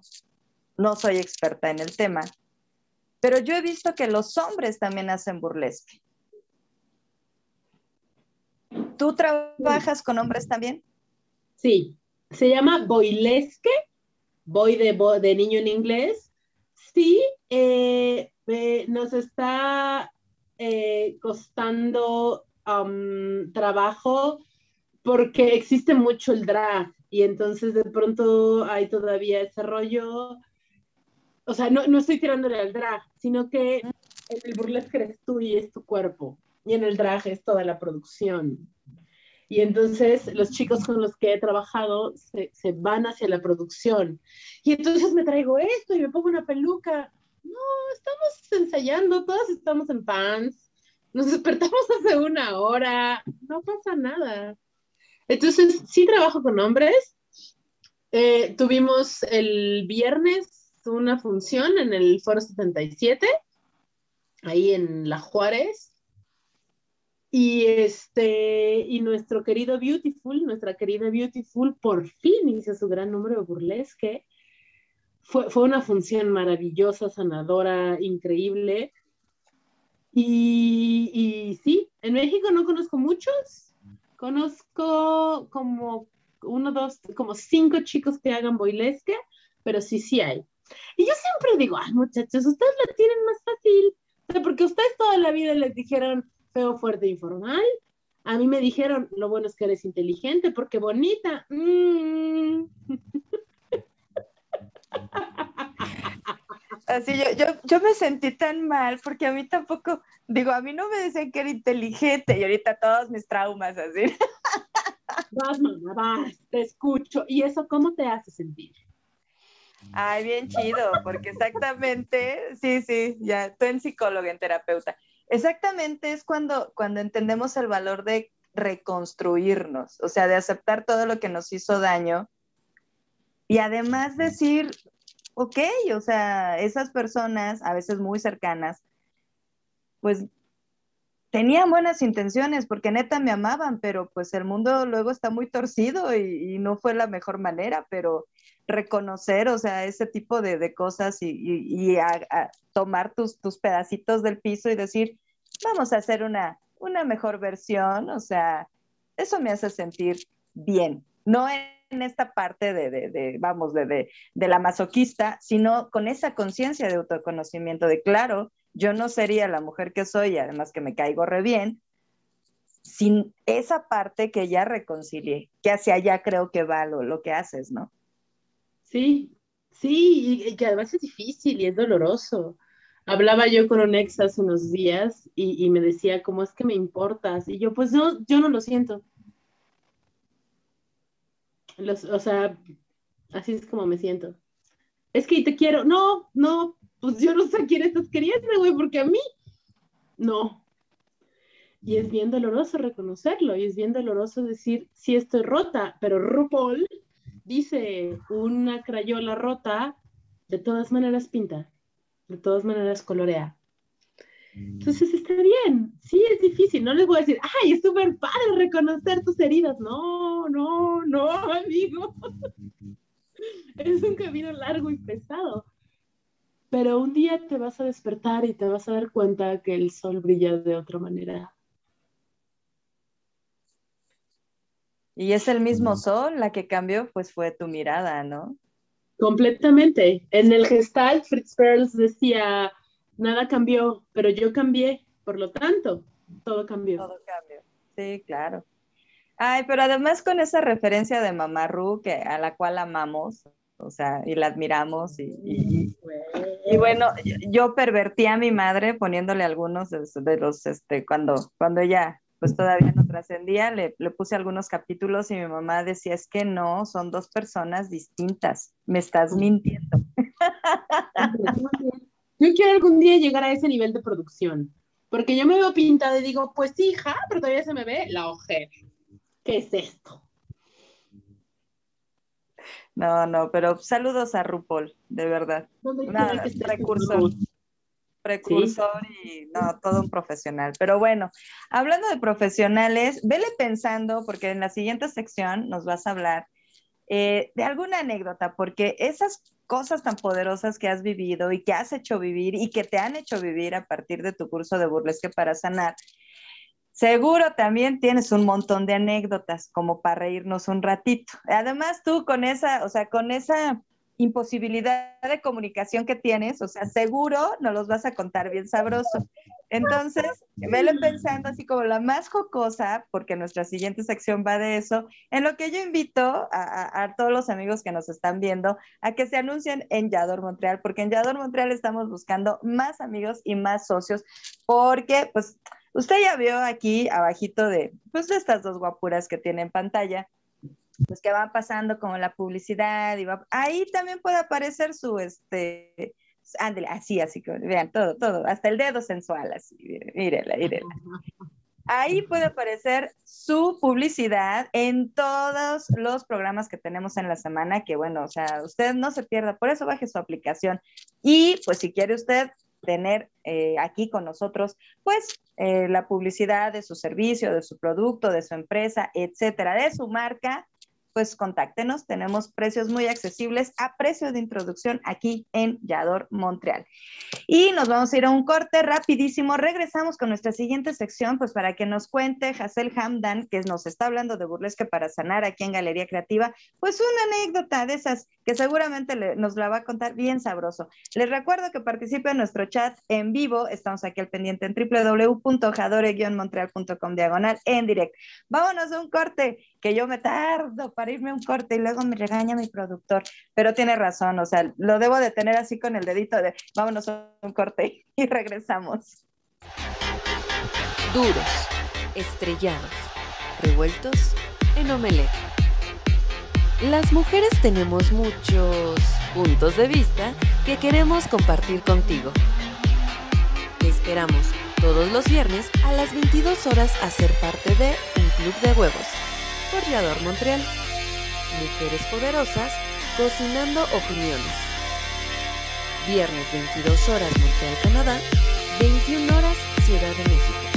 no soy experta en el tema, pero yo he visto que los hombres también hacen burlesque. ¿Tú trabajas con hombres también? Sí, se llama boilesque, boy de, de niño en inglés. Sí, eh, nos está eh, costando trabajo porque existe mucho el drag y entonces de pronto hay todavía ese rollo. O sea, no, no estoy tirándole al drag, sino que en el burlesque eres tú y es tu cuerpo y en el drag es toda la producción. Y entonces los chicos con los que he trabajado se, se, van hacia la producción. Y entonces me traigo esto y me pongo una peluca. No, estamos ensayando, todos estamos en pants. Nos despertamos hace una hora. No pasa nada. Entonces, sí trabajo con hombres. Eh, tuvimos el viernes una función en el Foro 77, ahí en La Juárez y este, y nuestro querido Beautiful, nuestra querida Beautiful, por fin hizo su gran número burlesque. fue, fue una función maravillosa, sanadora, increíble. Y, y sí, en México no conozco muchos, conozco como uno, dos, como cinco chicos que hagan boilesque, pero sí, sí hay. Y yo siempre digo, ay muchachos, ustedes lo tienen más fácil, porque ustedes toda la vida les dijeron feo, fuerte, informal. A mí me dijeron, lo bueno es que eres inteligente, porque bonita. Mm. Así yo, yo, yo me sentí tan mal porque a mí tampoco, digo, a mí no me decían que era inteligente y ahorita todos mis traumas así. Vas, mamá, vas, te escucho. ¿Y eso cómo te hace sentir? Ay, bien chido, porque exactamente, sí, sí, ya, tú en psicóloga, en terapeuta. Exactamente es cuando, cuando entendemos el valor de reconstruirnos, o sea, de aceptar todo lo que nos hizo daño y además decir, ok, o sea, esas personas, a veces muy cercanas, pues tenían buenas intenciones porque neta me amaban, pero pues el mundo luego está muy torcido y, no fue la mejor manera, pero reconocer, o sea, ese tipo de, cosas y, tomar tus, tus, pedacitos del piso y decir, vamos a hacer una, una mejor versión, o sea, eso me hace sentir bien, no en esta parte de, de vamos, de, la masoquista, sino con esa conciencia de autoconocimiento de, claro, yo no sería la mujer que soy, además que me caigo re bien, sin esa parte que ya reconcilié, que hacia allá creo que va lo, lo que haces, ¿no? Sí, sí, y, que además es difícil y es doloroso. Hablaba yo con un ex hace unos días y, me decía, ¿cómo es que me importas? Y yo, pues no, yo no lo siento. O sea, así es como me siento. Es que te quiero. No, no, pues yo no sé quién estás queriendo, güey, porque a mí no. Y es bien doloroso reconocerlo, y es bien doloroso decir, sí estoy rota, pero RuPaul dice, una crayola rota, de todas maneras pinta, de todas maneras colorea. Entonces está bien, sí es difícil, no les voy a decir, ay, es súper padre reconocer tus heridas, no, no, no, amigo. es un camino largo y pesado, pero un día te vas a despertar y te vas a dar cuenta que el sol brilla de otra manera. Y es el mismo sol, la que cambió, pues fue tu mirada, ¿no? Completamente. En el Gestalt, Fritz Perls decía, nada cambió, pero yo cambié, por lo tanto, todo cambió. Todo cambió, sí, claro. Ay, pero además con esa referencia de Mamá Ru, que, a la cual amamos, o sea, y la admiramos y, y, bueno, yo pervertí a mi madre poniéndole algunos de, los, este, cuando, cuando ella pues todavía no trascendía, le, le, puse algunos capítulos y mi mamá decía, es que no, son dos personas distintas, me estás mintiendo. Yo quiero algún día llegar a ese nivel de producción, porque yo me veo pintada y digo, pues hija, pero todavía se me ve la ojera. ¿Qué es esto? No, no, pero saludos a RuPaul, de verdad. Una, precursor, precursor y no, todo un profesional. Pero bueno, hablando de profesionales, vele pensando, porque en la siguiente sección nos vas a hablar eh, de alguna anécdota, porque esas cosas tan poderosas que has vivido y que has hecho vivir y que te han hecho vivir a partir de tu curso de burlesque para sanar, Seguro también tienes un montón de anécdotas como para reírnos un ratito. Además tú con esa, o sea, con esa imposibilidad de comunicación que tienes, o sea, seguro nos los vas a contar bien sabroso. Entonces, velo pensando así como la más jocosa, porque nuestra siguiente sección va de eso, en lo que yo invito a, a todos los amigos que nos están viendo a que se anuncien en Yador Montreal, porque en Yador Montreal estamos buscando más amigos y más socios, porque pues Usted ya vio aquí abajito de, pues, estas dos guapuras que tiene en pantalla, pues que van pasando como la publicidad y va, ahí también puede aparecer su, este, ándale, así, así vean, todo, todo, hasta el dedo sensual, así, mírela, mírela. Ahí puede aparecer su publicidad en todos los programas que tenemos en la semana, que bueno, o sea, usted no se pierda, por eso baje su aplicación. Y pues si quiere usted tener eh, aquí con nosotros, pues eh, la publicidad de su servicio, de su producto, de su empresa, etcétera, de su marca, pues contáctenos. Tenemos precios muy accesibles a precio de introducción aquí en Yador, Montreal. Y nos vamos a ir a un corte rapidísimo. Regresamos con nuestra siguiente sección, pues para que nos cuente Hassel Hamdan, que nos está hablando de burlesque para sanar aquí en Galería Creativa, pues una anécdota de esas que seguramente nos la va a contar bien sabroso. Les recuerdo que participe en nuestro chat en vivo. Estamos aquí al pendiente en www.jadore-montreal.com diagonal en directo. Vámonos a un corte, que yo me tardo para irme a un corte y luego me regaña mi productor, pero tiene razón, o sea, lo debo de tener así con el dedito de vámonos a un corte y regresamos. Duros, estrellados, revueltos en omelette. Las mujeres tenemos muchos puntos de vista que queremos compartir contigo. Te esperamos todos los viernes a las 22 horas a ser parte de Un Club de Huevos por Yador Montreal. Mujeres poderosas cocinando opiniones. Viernes 22 horas Montreal, Canadá, 21 horas Ciudad de México.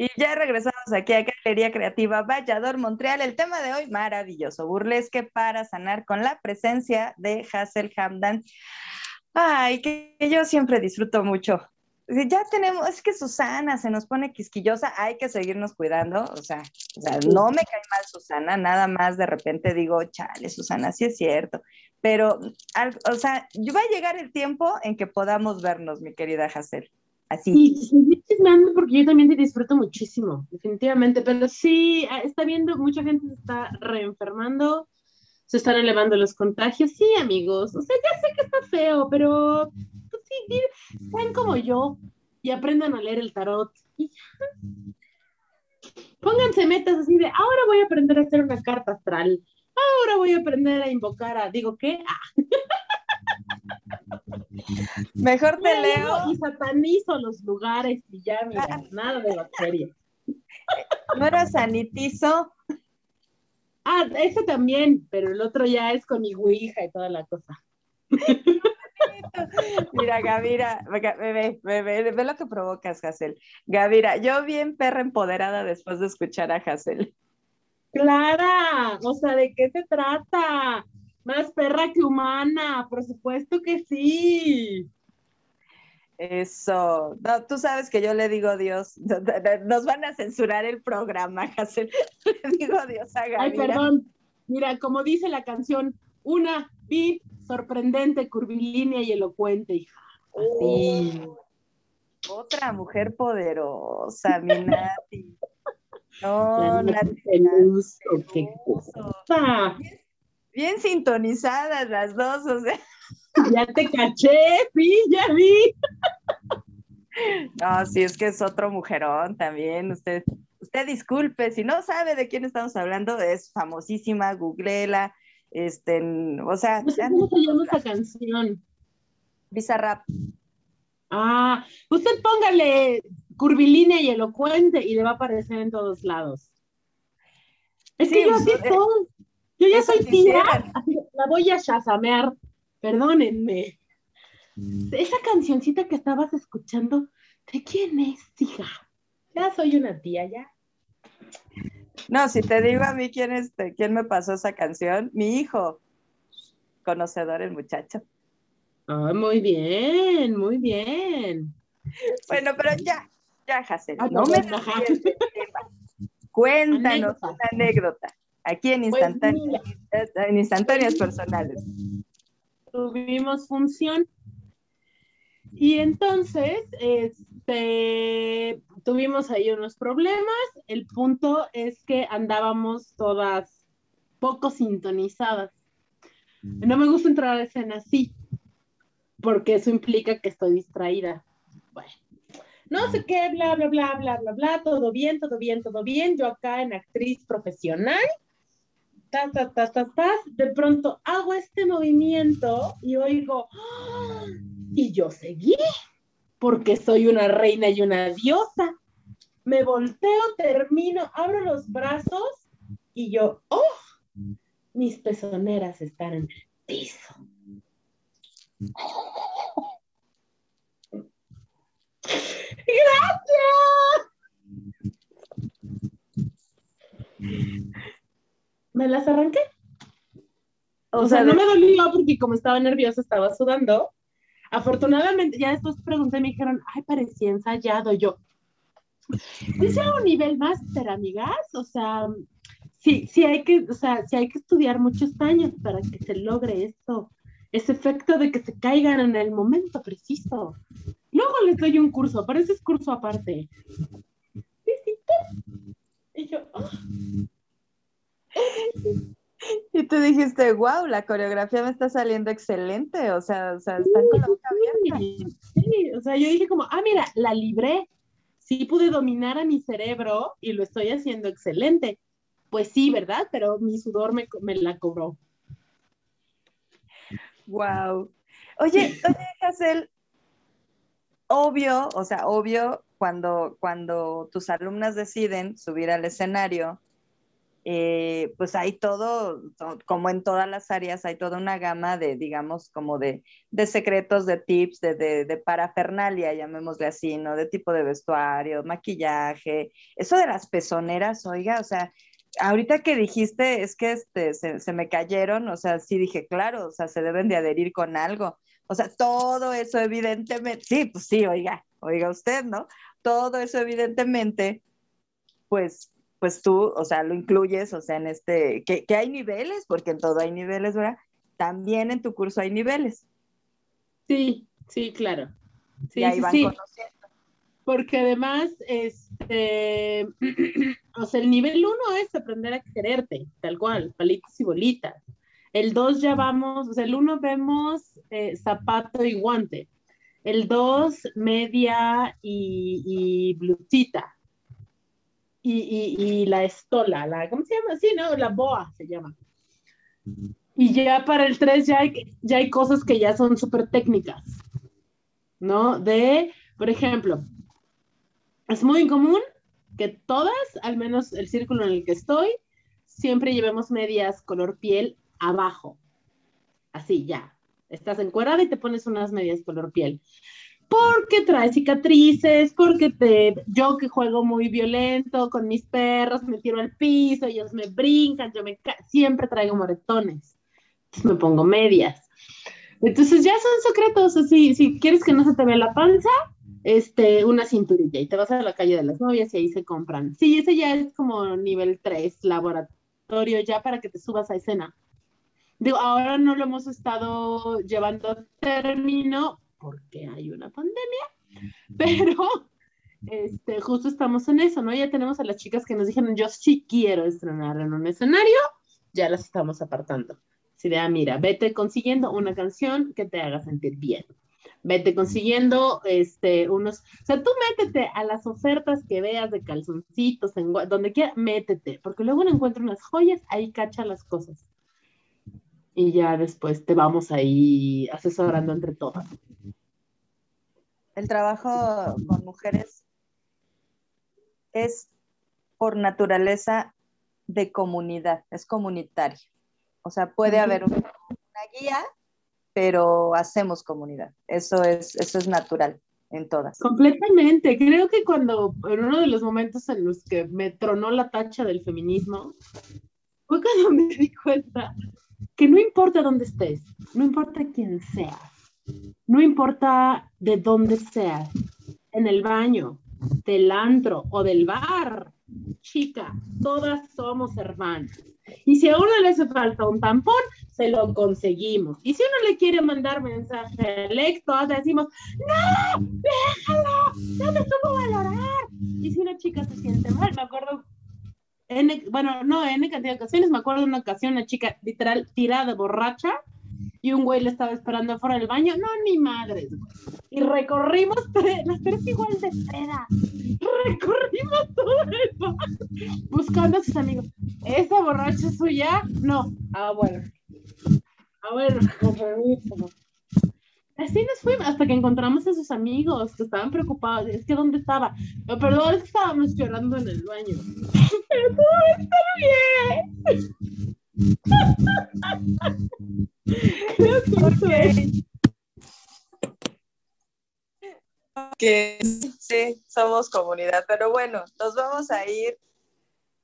Y ya regresamos aquí a Galería Creativa Vallador, Montreal. El tema de hoy, maravilloso, burlesque para sanar con la presencia de Hassel Hamdan. Ay, que yo siempre disfruto mucho. Ya tenemos, es que Susana se nos pone quisquillosa, hay que seguirnos cuidando, o sea, o sea, no me cae mal Susana, nada más de repente digo, chale, Susana, sí es cierto, pero, o sea, va a llegar el tiempo en que podamos vernos, mi querida Hassel. Así. Sí, porque yo también te disfruto muchísimo, definitivamente, pero sí, ah, está viendo, mucha gente se está reenfermando, se están elevando los contagios, sí, amigos, o sea, ya sé que está feo, pero pues, sí, sean como yo y aprendan a leer el tarot y ya. Pónganse metas así de, ahora voy a aprender a hacer una carta astral, ahora voy a aprender a invocar a, digo, ¿qué? Ah. Mejor te leo. Y satanizo los lugares y ya, mira, ah. nada de bacterias. ¿No era sanitizo? Ah, ese también, pero el otro ya es con mi ouija y toda la cosa. Mira, Gavira, bebé, bebé, ve lo que provocas, Hazel. Gavira, yo bien perra empoderada después de escuchar a Hazel. Clara, o sea, ¿de qué se trata? Más perra que humana, por supuesto que sí. Eso. No, tú sabes que yo le digo Dios. Nos van a censurar el programa, Hazel. Le digo Dios a Ay, perdón. Mira, como dice la canción, una pi sorprendente, curvilínea y elocuente, hija. Otra mujer poderosa, mi Nati. No, Nati. Qué cosa. Bien sintonizadas las dos, o sea. Ya te caché, sí, ya vi. No, sí, es que es otro mujerón también. Usted, usted disculpe, si no sabe de quién estamos hablando, es famosísima, googleela, este, o sea. ¿Cómo se llama esa canción? Bizarrap. Ah, usted póngale curvilínea y elocuente y le va a aparecer en todos lados. Es que yo así pues, soy. Yo ya soy tía, la voy a chasamear, perdónenme. Mm. Esa cancioncita que estabas escuchando, ¿de quién es, hija? Ya soy una tía, ya. No, si te digo a mí quién, es, quién me pasó esa canción, mi hijo, conocedor el muchacho. Ah, muy bien, muy bien. Bueno, pero ya, ya, Hazel, ah, no me Cuéntanos una anécdota. Aquí en, pues en instantáneas personales. Tuvimos función. Y entonces, este, tuvimos ahí unos problemas. El punto es que andábamos todas poco sintonizadas. No me gusta entrar a escena así, porque eso implica que estoy distraída. Bueno, no sé qué, bla, bla, bla, bla, bla, bla, todo bien, todo bien, todo bien. Yo acá en actriz profesional, de pronto hago este movimiento y oigo, y yo seguí, porque soy una reina y una diosa. me volteo, termino, abro los brazos y yo, ¡oh! Mis pezoneras están en el piso. ¡Gracias! Me las arranqué. O, sea, no me dolió porque como estaba nerviosa, estaba sudando. Afortunadamente, ya después pregunté, me dijeron, ay, parecía ensayado. Yo, es a un nivel máster, amigas. O sea, sí, sí hay que, o sea, sí hay que estudiar muchos años para que se logre esto. Ese efecto de que se caigan en el momento preciso. Luego les doy un curso, pero ese es curso aparte. Y yo, ah". Y tú dijiste, wow, la coreografía me está saliendo excelente, o sea, o sea, están con la boca abierta. Sí, o sea, yo dije como, ah, mira, la libré, sí pude dominar a mi cerebro y lo estoy haciendo excelente. Pues sí, ¿verdad? Pero mi sudor me, me la cobró. Wow. Oye, oye, Hazel, obvio, o sea, obvio, cuando, cuando tus alumnas deciden subir al escenario, eh, pues hay todo, como en todas las áreas, hay toda una gama de, digamos, como de, de secretos, de tips, de, de, de, parafernalia, llamémosle así, ¿no? De tipo de vestuario, maquillaje, eso de las pezoneras, oiga, o sea, ahorita que dijiste es que este, se, se me cayeron, o sea, sí dije, claro, o sea, se deben de adherir con algo. O sea, todo eso evidentemente, sí, pues sí, oiga, oiga usted, ¿no? Todo eso evidentemente, pues pues tú, o sea, lo incluyes, o sea, en este, que, hay niveles, porque en todo hay niveles, ¿verdad? También en tu curso hay niveles. Sí, sí, claro. Sí, y ahí van conociendo. Porque además, este, o sea, el nivel uno es aprender a quererte, tal cual, palitos y bolitas. El dos ya vamos, o sea, el uno vemos eh, zapato y guante. El dos, media y, y blusita y, la estola, la, ¿cómo se llama? Sí, ¿no? La boa se llama. Y ya para el 3 ya hay, ya hay cosas que ya son súper técnicas, ¿no? De, por ejemplo, es muy común que todas, al menos el círculo en el que estoy, siempre llevemos medias color piel abajo. Así, ya. Estás encuadrada y te pones unas medias color piel porque trae cicatrices, porque te, yo que juego muy violento con mis perros, me tiro al piso, ellos me brincan, yo me siempre traigo moretones, entonces me pongo medias. Entonces ya son secretos, así, si quieres que no se te vea la panza, este, una cinturilla y te vas a la calle de las novias y ahí se compran. Sí, ese ya es como nivel 3, laboratorio ya para que te subas a escena. Digo, ahora no lo hemos estado llevando a término porque hay una pandemia, pero este, justo estamos en eso, ¿no? Ya tenemos a las chicas que nos dijeron, yo sí quiero estrenar en un escenario, ya las estamos apartando. Si de, ah, mira, vete consiguiendo una canción que te haga sentir bien. Vete consiguiendo este, unos, o sea, tú métete a las ofertas que veas de calzoncitos, en, donde quiera, métete, porque luego uno encuentra unas joyas, ahí cacha las cosas. Y ya después te vamos ahí asesorando entre todas el trabajo con mujeres es por naturaleza de comunidad, es comunitario. O sea, puede haber una, guía, pero hacemos comunidad. Eso es, eso es natural en todas. Completamente. Creo que cuando, en uno de los momentos en los que me tronó la tacha del feminismo, fue cuando me di cuenta que no importa dónde estés, no importa quién seas, no importa de dónde seas, en el baño, del antro o del bar, chica, todas somos hermanas. Y si a uno le hace falta un tampón, se lo conseguimos. Y si uno le quiere mandar mensaje al ex, todas decimos, no, déjalo, no me supo valorar. Y si una chica se siente mal, me acuerdo, bueno, no, en cantidad de ocasiones, me acuerdo una ocasión, una chica literal tirada, borracha, y un güey le estaba esperando afuera del baño. No, ni madres, Y recorrimos las tres igual de peda. Recorrimos todo el baño buscando a sus amigos. ¿Esa borracha suya? No. Ah, bueno. Ah, bueno, Así nos fuimos hasta que encontramos a sus amigos que estaban preocupados. Es que ¿dónde estaba? Perdón, es que estábamos llorando en el baño. Pero todo está bien. Que sí, somos comunidad, pero bueno, nos vamos a ir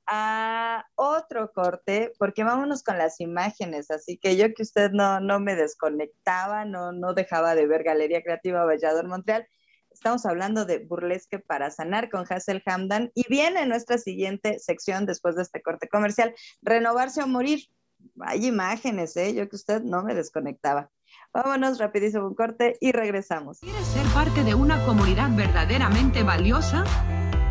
a otro corte, porque vámonos con las imágenes, así que yo que usted no, no me desconectaba, no, no dejaba de ver Galería Creativa Valladolid Montreal, estamos hablando de burlesque para sanar con Hassel Hamdan y viene nuestra siguiente sección después de este corte comercial, renovarse o morir. Hay imágenes, ¿eh? yo que usted no me desconectaba. Vámonos rapidísimo un corte y regresamos. ¿Quieres ser parte de una comunidad verdaderamente valiosa?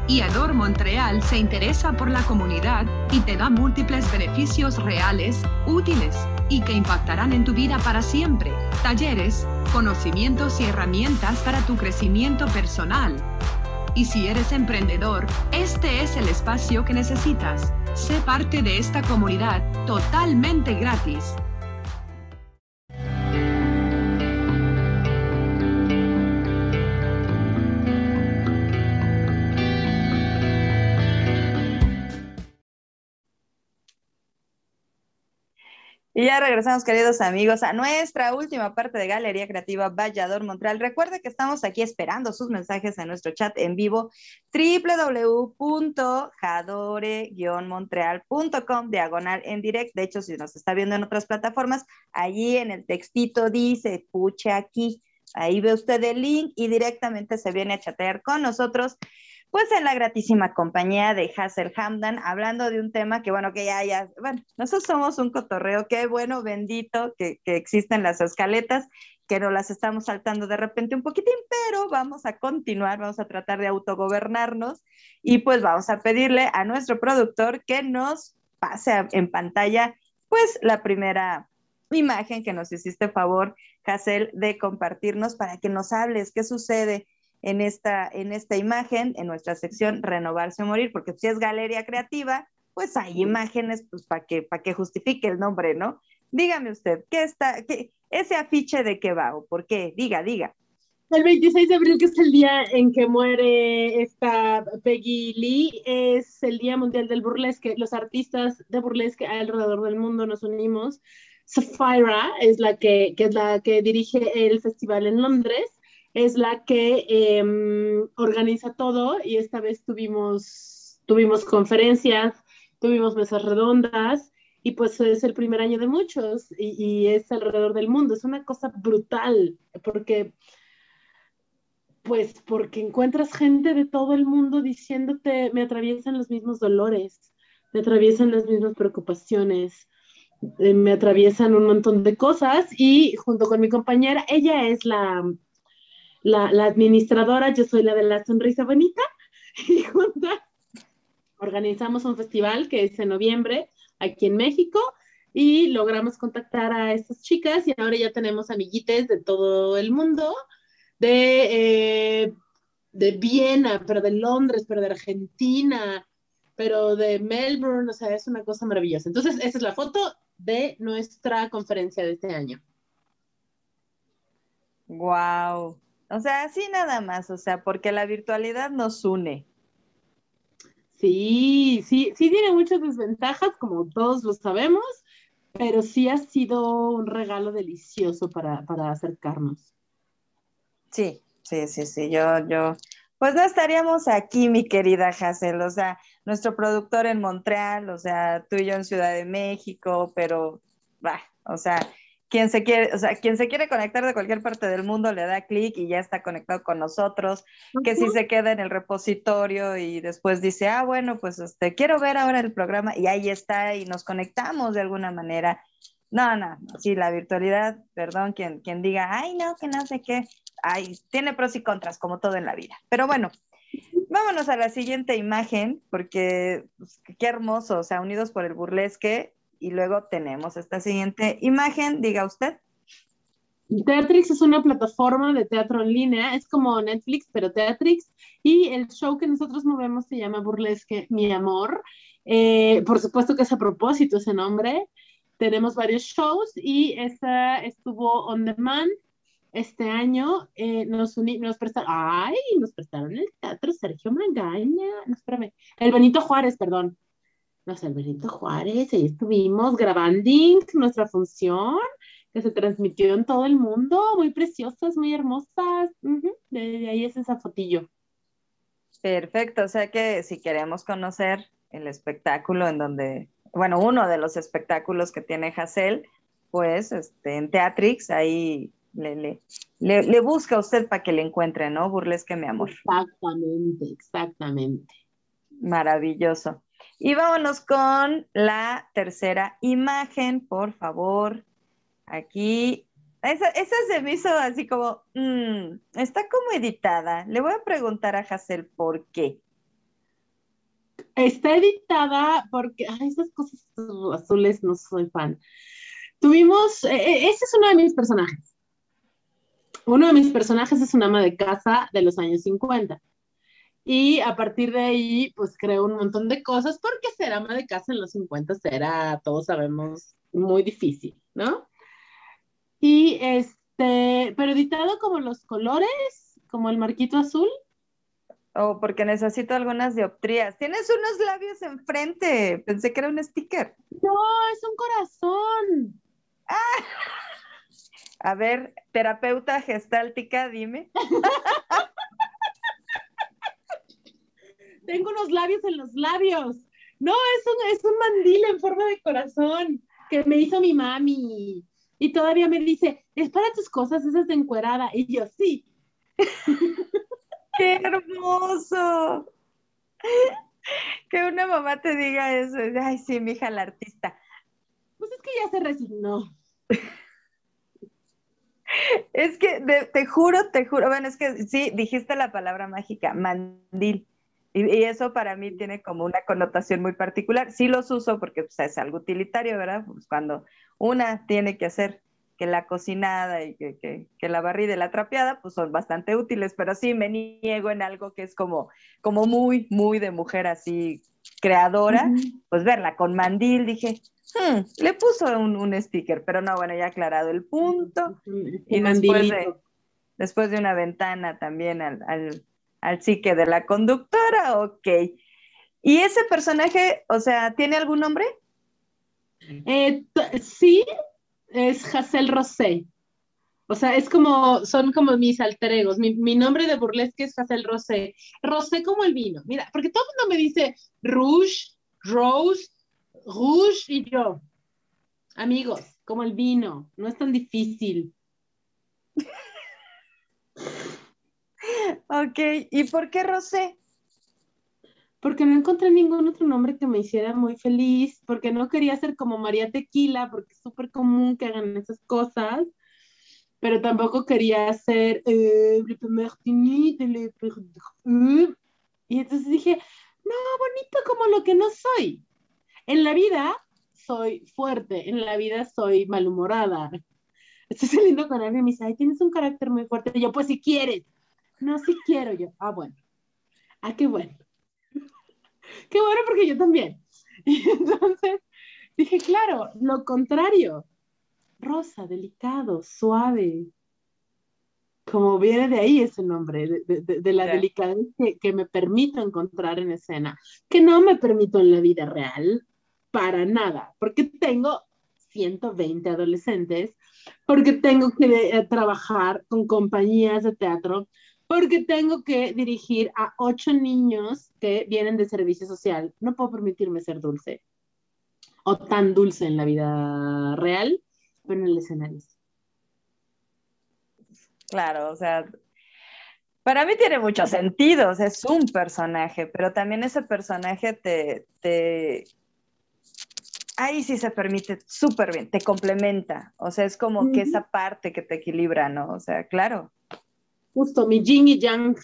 Iador Montreal se interesa por la comunidad y te da múltiples beneficios reales, útiles y que impactarán en tu vida para siempre. Talleres, conocimientos y herramientas para tu crecimiento personal. Y si eres emprendedor, este es el espacio que necesitas. Sé parte de esta comunidad totalmente gratis. Y ya regresamos, queridos amigos, a nuestra última parte de Galería Creativa Vallador Montreal. Recuerde que estamos aquí esperando sus mensajes en nuestro chat en vivo, www.jadore-montreal.com, diagonal en direct. De hecho, si nos está viendo en otras plataformas, allí en el textito dice, puche aquí. Ahí ve usted el link y directamente se viene a chatear con nosotros pues en la gratísima compañía de Hassel Hamdan, hablando de un tema que, bueno, que ya, ya, bueno, nosotros somos un cotorreo, qué bueno, bendito que, que existen las escaletas, que no las estamos saltando de repente un poquitín, pero vamos a continuar, vamos a tratar de autogobernarnos y pues vamos a pedirle a nuestro productor que nos pase en pantalla, pues la primera imagen que nos hiciste favor, Hassel, de compartirnos para que nos hables qué sucede en esta, en esta imagen, en nuestra sección Renovarse o Morir, porque si es galería creativa, pues hay imágenes pues, para que, para que justifique el nombre, ¿no? Dígame usted, ¿qué está, qué, ese afiche de qué va o por qué? Diga, diga. El 26 de abril, que es el día en que muere esta Peggy Lee, es el Día Mundial del Burlesque. Los artistas de burlesque alrededor del mundo nos unimos. Sapphira es la que, que es la que dirige el festival en Londres es la que em, organiza todo y esta vez tuvimos, tuvimos conferencias, tuvimos mesas redondas y pues es el primer año de muchos y, es alrededor del mundo. Es una cosa brutal porque pues porque encuentras gente de todo el mundo diciéndote, me atraviesan los mismos dolores, me atraviesan las mismas preocupaciones, eh, me atraviesan un montón de cosas y junto con mi compañera, ella es la, la, administradora, yo soy la de la sonrisa bonita, y juntas organizamos un festival que es en noviembre aquí en México y logramos contactar a estas chicas y ahora ya tenemos amiguites de todo el mundo, de, eh, de Viena, pero de Londres, pero de Argentina, pero de Melbourne, o sea, es una cosa maravillosa. Entonces, esa es la foto de nuestra conferencia de este año. Wow. O sea, así nada más, o sea, porque la virtualidad nos une. Sí, sí, sí tiene muchas desventajas, como todos lo sabemos, pero sí ha sido un regalo delicioso para, para acercarnos. Sí, sí, sí, sí, yo, yo, pues no estaríamos aquí, mi querida Hazel, o sea, nuestro productor en Montreal, o sea, tú y yo en Ciudad de México, pero, bah, o sea, quien se quiere, o sea, quien se quiere conectar de cualquier parte del mundo le da clic y ya está conectado con nosotros, que si se queda en el repositorio y después dice, ah, bueno, pues este, quiero ver ahora el programa y ahí está y nos conectamos de alguna manera. No, no, sí, la virtualidad, perdón, quien, quien diga, ay, no, que no sé qué, ay, tiene pros y contras, como todo en la vida. Pero bueno, vámonos a la siguiente imagen, porque pues, qué hermoso, o sea, unidos por el burlesque, y luego tenemos esta siguiente imagen, diga usted. Teatrix es una plataforma de teatro en línea, es como Netflix, pero Teatrix, y el show que nosotros movemos se llama Burlesque Mi Amor. Eh, por supuesto que es a propósito ese nombre. Tenemos varios shows y esa estuvo on demand este año eh, nos unimos, nos prestaron, ay, nos prestaron el teatro Sergio Magaña, no, el Benito Juárez, perdón. No sé, Benito Juárez, ahí estuvimos grabando nuestra función, que se transmitió en todo el mundo, muy preciosas, muy hermosas. de, ahí es esa fotillo. Perfecto, o sea que si queremos conocer el espectáculo en donde, bueno, uno de los espectáculos que tiene Hassel, pues este, en Teatrix, ahí le, le, busca a usted para que le encuentre, ¿no? Burlesque, mi amor. Exactamente, exactamente. Maravilloso. Y vámonos con la tercera imagen, por favor. Aquí, esa, se me hizo así como, mm, está como editada. Le voy a preguntar a Hassel por qué. Está editada porque, ay, esas cosas azules no soy fan. Tuvimos, e, e, ese es uno de mis personajes. Uno de mis personajes es una ama de casa de los años 50. Y a partir de ahí, pues creo un montón de cosas, porque ser ama de casa en los 50 era, todos sabemos, muy difícil, ¿no? Y este, pero editado como los colores, como el marquito azul. Oh, porque necesito algunas dioptrías. Tienes unos labios enfrente. Pensé que era un sticker. No, es un corazón. Ah. A ver, terapeuta gestáltica, dime. Tengo unos labios en los labios. No, es un, es un mandil en forma de corazón que me hizo mi mami. Y todavía me dice, es para tus cosas, esas de encuerada. Y yo, sí. ¡Qué hermoso! Que una mamá te diga eso. Ay, sí, mi hija, la artista. Pues es que ya se resignó. Es que te juro, te juro, bueno, es que sí, dijiste la palabra mágica, mandil. Y, eso para mí tiene como una connotación muy particular. Sí los uso porque pues, es algo utilitario, ¿verdad? Pues cuando una tiene que hacer que la cocinada y que, que, la barrida y la trapeada, pues son bastante útiles, pero sí me niego en algo que es como, como muy, muy de mujer así creadora, pues verla con mandil, dije, hmm, le puso un, sticker, pero no, bueno, ya aclarado el punto. Y después de, después de una ventana también al, al, al psique de la conductora, ok. ¿Y ese personaje, o sea, tiene algún nombre? Eh, sí, es Hazel Rosé. O sea, es como, son como mis alter egos. Mi, mi nombre de burlesque es Hazel Rosé. Rosé como el vino. Mira, porque todo el mundo me dice Rouge, Rose, Rouge y yo. Amigos, como el vino. No es tan difícil. ok, ¿y por qué Rosé? Porque no encontré ningún otro nombre que me hiciera muy feliz, porque no quería ser como María Tequila, porque es súper común que hagan esas cosas, pero tampoco quería ser eh, y entonces dije, no, bonito como lo que no soy. En la vida soy fuerte, en la vida soy malhumorada. Estoy saliendo con alguien y me dice, ay, tienes un carácter muy fuerte. Y yo, pues si quieres. No, si quiero yo. Ah, bueno. Ah, qué bueno. qué bueno porque yo también. Y entonces dije, claro, lo contrario. Rosa, delicado, suave. Como viene de ahí ese nombre, de, la delicadez que, que me permito encontrar en escena, que no me permito en la vida real, para nada, porque tengo 120 adolescentes, porque tengo que eh, trabajar con compañías de teatro, porque tengo que dirigir a ocho niños que vienen de servicio social. No puedo permitirme ser dulce o tan dulce en la vida real, pero en el escenario. Claro, o sea, para mí tiene mucho sentido, es un personaje, pero también ese personaje te, te... ahí sí se permite súper bien, te complementa, o sea, es como que esa parte que te equilibra, ¿no? O sea, claro justo mi yin y yang.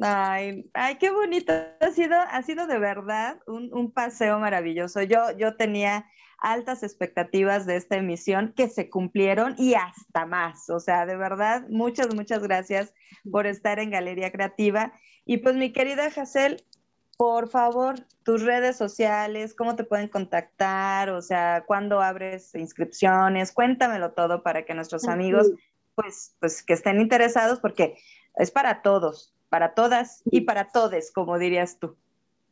Ay, ay, qué bonito. Ha sido, ha sido de verdad un, paseo maravilloso. Yo, yo tenía altas expectativas de esta emisión que se cumplieron y hasta más. O sea, de verdad, muchas, muchas gracias por estar en Galería Creativa. Y pues mi querida Hazel, por favor, tus redes sociales, cómo te pueden contactar, o sea, cuándo abres inscripciones, cuéntamelo todo para que nuestros amigos, pues, pues que estén interesados, porque es para todos, para todas y para todes, como dirías tú.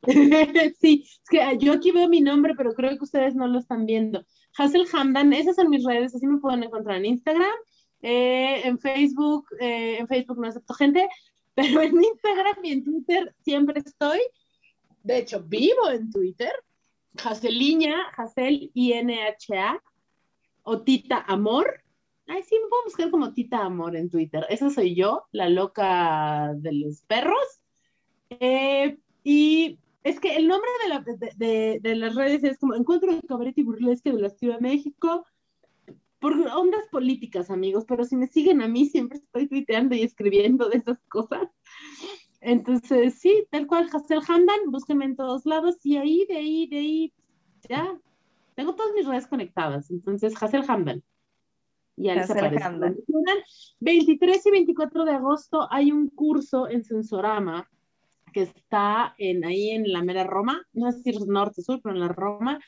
sí, es que yo aquí veo mi nombre, pero creo que ustedes no lo están viendo. Hazel Hamdan, esas son mis redes, así me pueden encontrar en Instagram, eh, en Facebook, eh, en Facebook no acepto gente, pero en Instagram y en Twitter siempre estoy. De hecho, vivo en Twitter. Haseliña, Hasel I-N-H-A, o Tita Amor. Ay, sí, me puedo buscar como Tita Amor en Twitter. Esa soy yo, la loca de los perros. Eh, y es que el nombre de, de, las redes es como Encuentro de Cabaret y Burlesque de la Ciudad de México por ondas políticas, amigos, pero si me siguen a mí, siempre estoy tuiteando y escribiendo de esas cosas. Entonces, sí, tal cual, Hassel Hamdan, búsquenme en todos lados y ahí, de ahí, de ahí, ya, tengo todas mis redes conectadas. Entonces, Hassel Hamdan. Y ahí Hamdan. 23 y 24 de agosto hay un curso en Sensorama que está en, ahí en la mera Roma, no sé si norte-sur, pero en la Roma.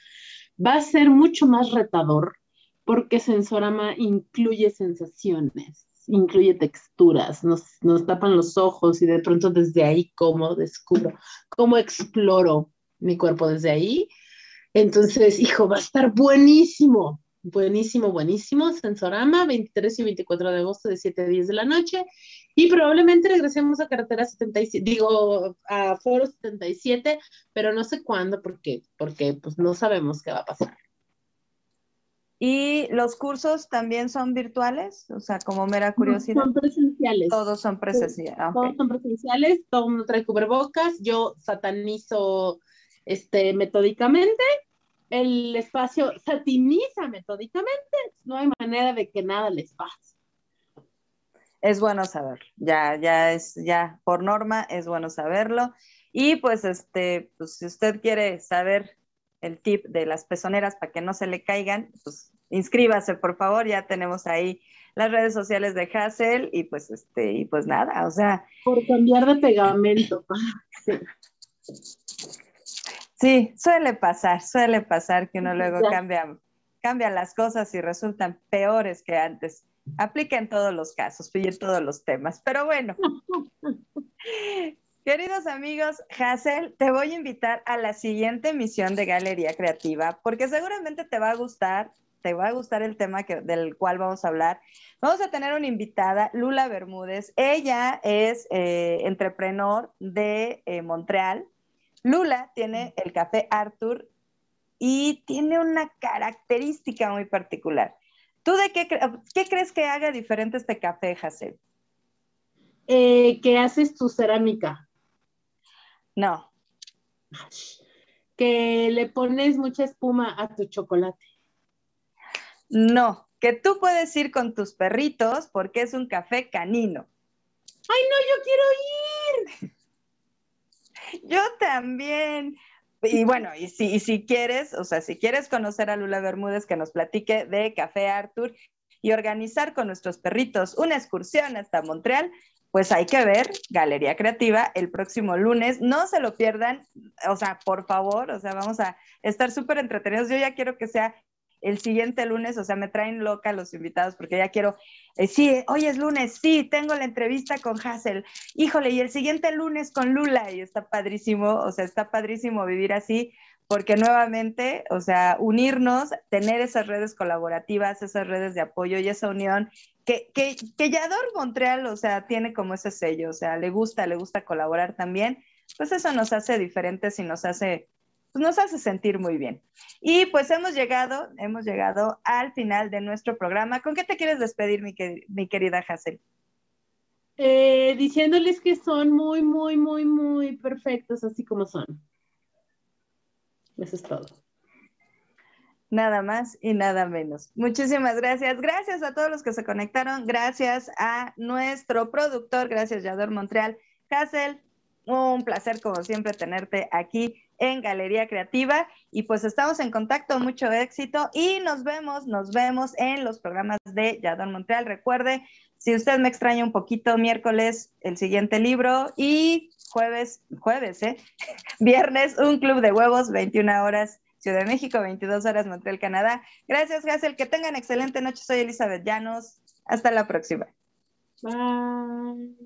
Va a ser mucho más retador porque Sensorama incluye sensaciones, incluye texturas, nos, nos tapan los ojos y de pronto desde ahí cómo descubro, cómo exploro mi cuerpo desde ahí. Entonces, hijo, va a estar buenísimo, buenísimo, buenísimo. Sensorama, 23 y 24 de agosto de 7 a 10 de la noche. Y probablemente regresemos a carretera 77, digo, a foro 77, pero no sé cuándo, porque, porque pues no sabemos qué va a pasar. ¿Y los cursos también son virtuales? O sea, como mera curiosidad. son presenciales. Todos son presenciales. Ah, Todos son presenciales, todo el mundo trae cubrebocas. Yo satanizo este, metódicamente. El espacio satiniza metódicamente. No hay manera de que nada les pase. Es bueno saberlo. Ya, ya es, ya por norma es bueno saberlo. Y pues, este, pues si usted quiere saber el tip de las pezoneras para que no se le caigan, pues inscríbase, por favor, ya tenemos ahí las redes sociales de Hassel y pues este, y pues nada, o sea. Por cambiar de pegamento. Sí. suele pasar, suele pasar que uno luego cambia, cambia las cosas y resultan peores que antes. Aplica en todos los casos y en todos los temas. Pero bueno, Queridos amigos, Hassel, te voy a invitar a la siguiente emisión de Galería Creativa porque seguramente te va a gustar, te va a gustar el tema que, del cual vamos a hablar. Vamos a tener una invitada, Lula Bermúdez. Ella es eh, entrepreneur de eh, Montreal. Lula tiene el café Arthur y tiene una característica muy particular. ¿Tú de qué, qué crees que haga diferente este café, Hassel? Eh, que haces tu cerámica. No. Que le pones mucha espuma a tu chocolate. No, que tú puedes ir con tus perritos porque es un café canino. ¡Ay, no, yo quiero ir! Yo también. Y bueno, y si, quieres, o sea, si quieres conocer a Lula Bermúdez, que nos platique de Café Arthur y organizar con nuestros perritos una excursión hasta Montreal, pues hay que ver Galería Creativa el próximo lunes. No se lo pierdan, o sea, por favor, o sea, vamos a estar súper entretenidos. Yo ya quiero que sea el siguiente lunes, o sea, me traen loca los invitados porque ya quiero, eh, sí, hoy es lunes, sí, tengo la entrevista con Hassel, híjole, y el siguiente lunes con Lula, y está padrísimo, o sea, está padrísimo vivir así, porque nuevamente, o sea, unirnos, tener esas redes colaborativas, esas redes de apoyo y esa unión, que, que, que Yador Montreal, o sea, tiene como ese sello, o sea, le gusta, le gusta colaborar también, pues eso nos hace diferentes y nos hace, pues nos hace sentir muy bien. Y pues hemos llegado, hemos llegado al final de nuestro programa. ¿Con qué te quieres despedir, mi, mi querida Hazel? Eh, diciéndoles que son muy, muy, muy, muy perfectos así como son. Eso es todo. Nada más y nada menos. Muchísimas gracias. Gracias a todos los que se conectaron. Gracias a nuestro productor. Gracias, Yador Montreal. Hassel, un placer como siempre tenerte aquí en Galería Creativa. Y pues estamos en contacto, mucho éxito y nos vemos, nos vemos en los programas de Yadon Montreal. Recuerde, si usted me extraña un poquito, miércoles el siguiente libro y jueves, jueves, ¿eh? Viernes, un club de huevos, 21 horas. Ciudad de México, 22 horas Montreal, Canadá. Gracias, Hazel. Que tengan excelente noche. Soy Elizabeth Llanos. Hasta la próxima. Bye.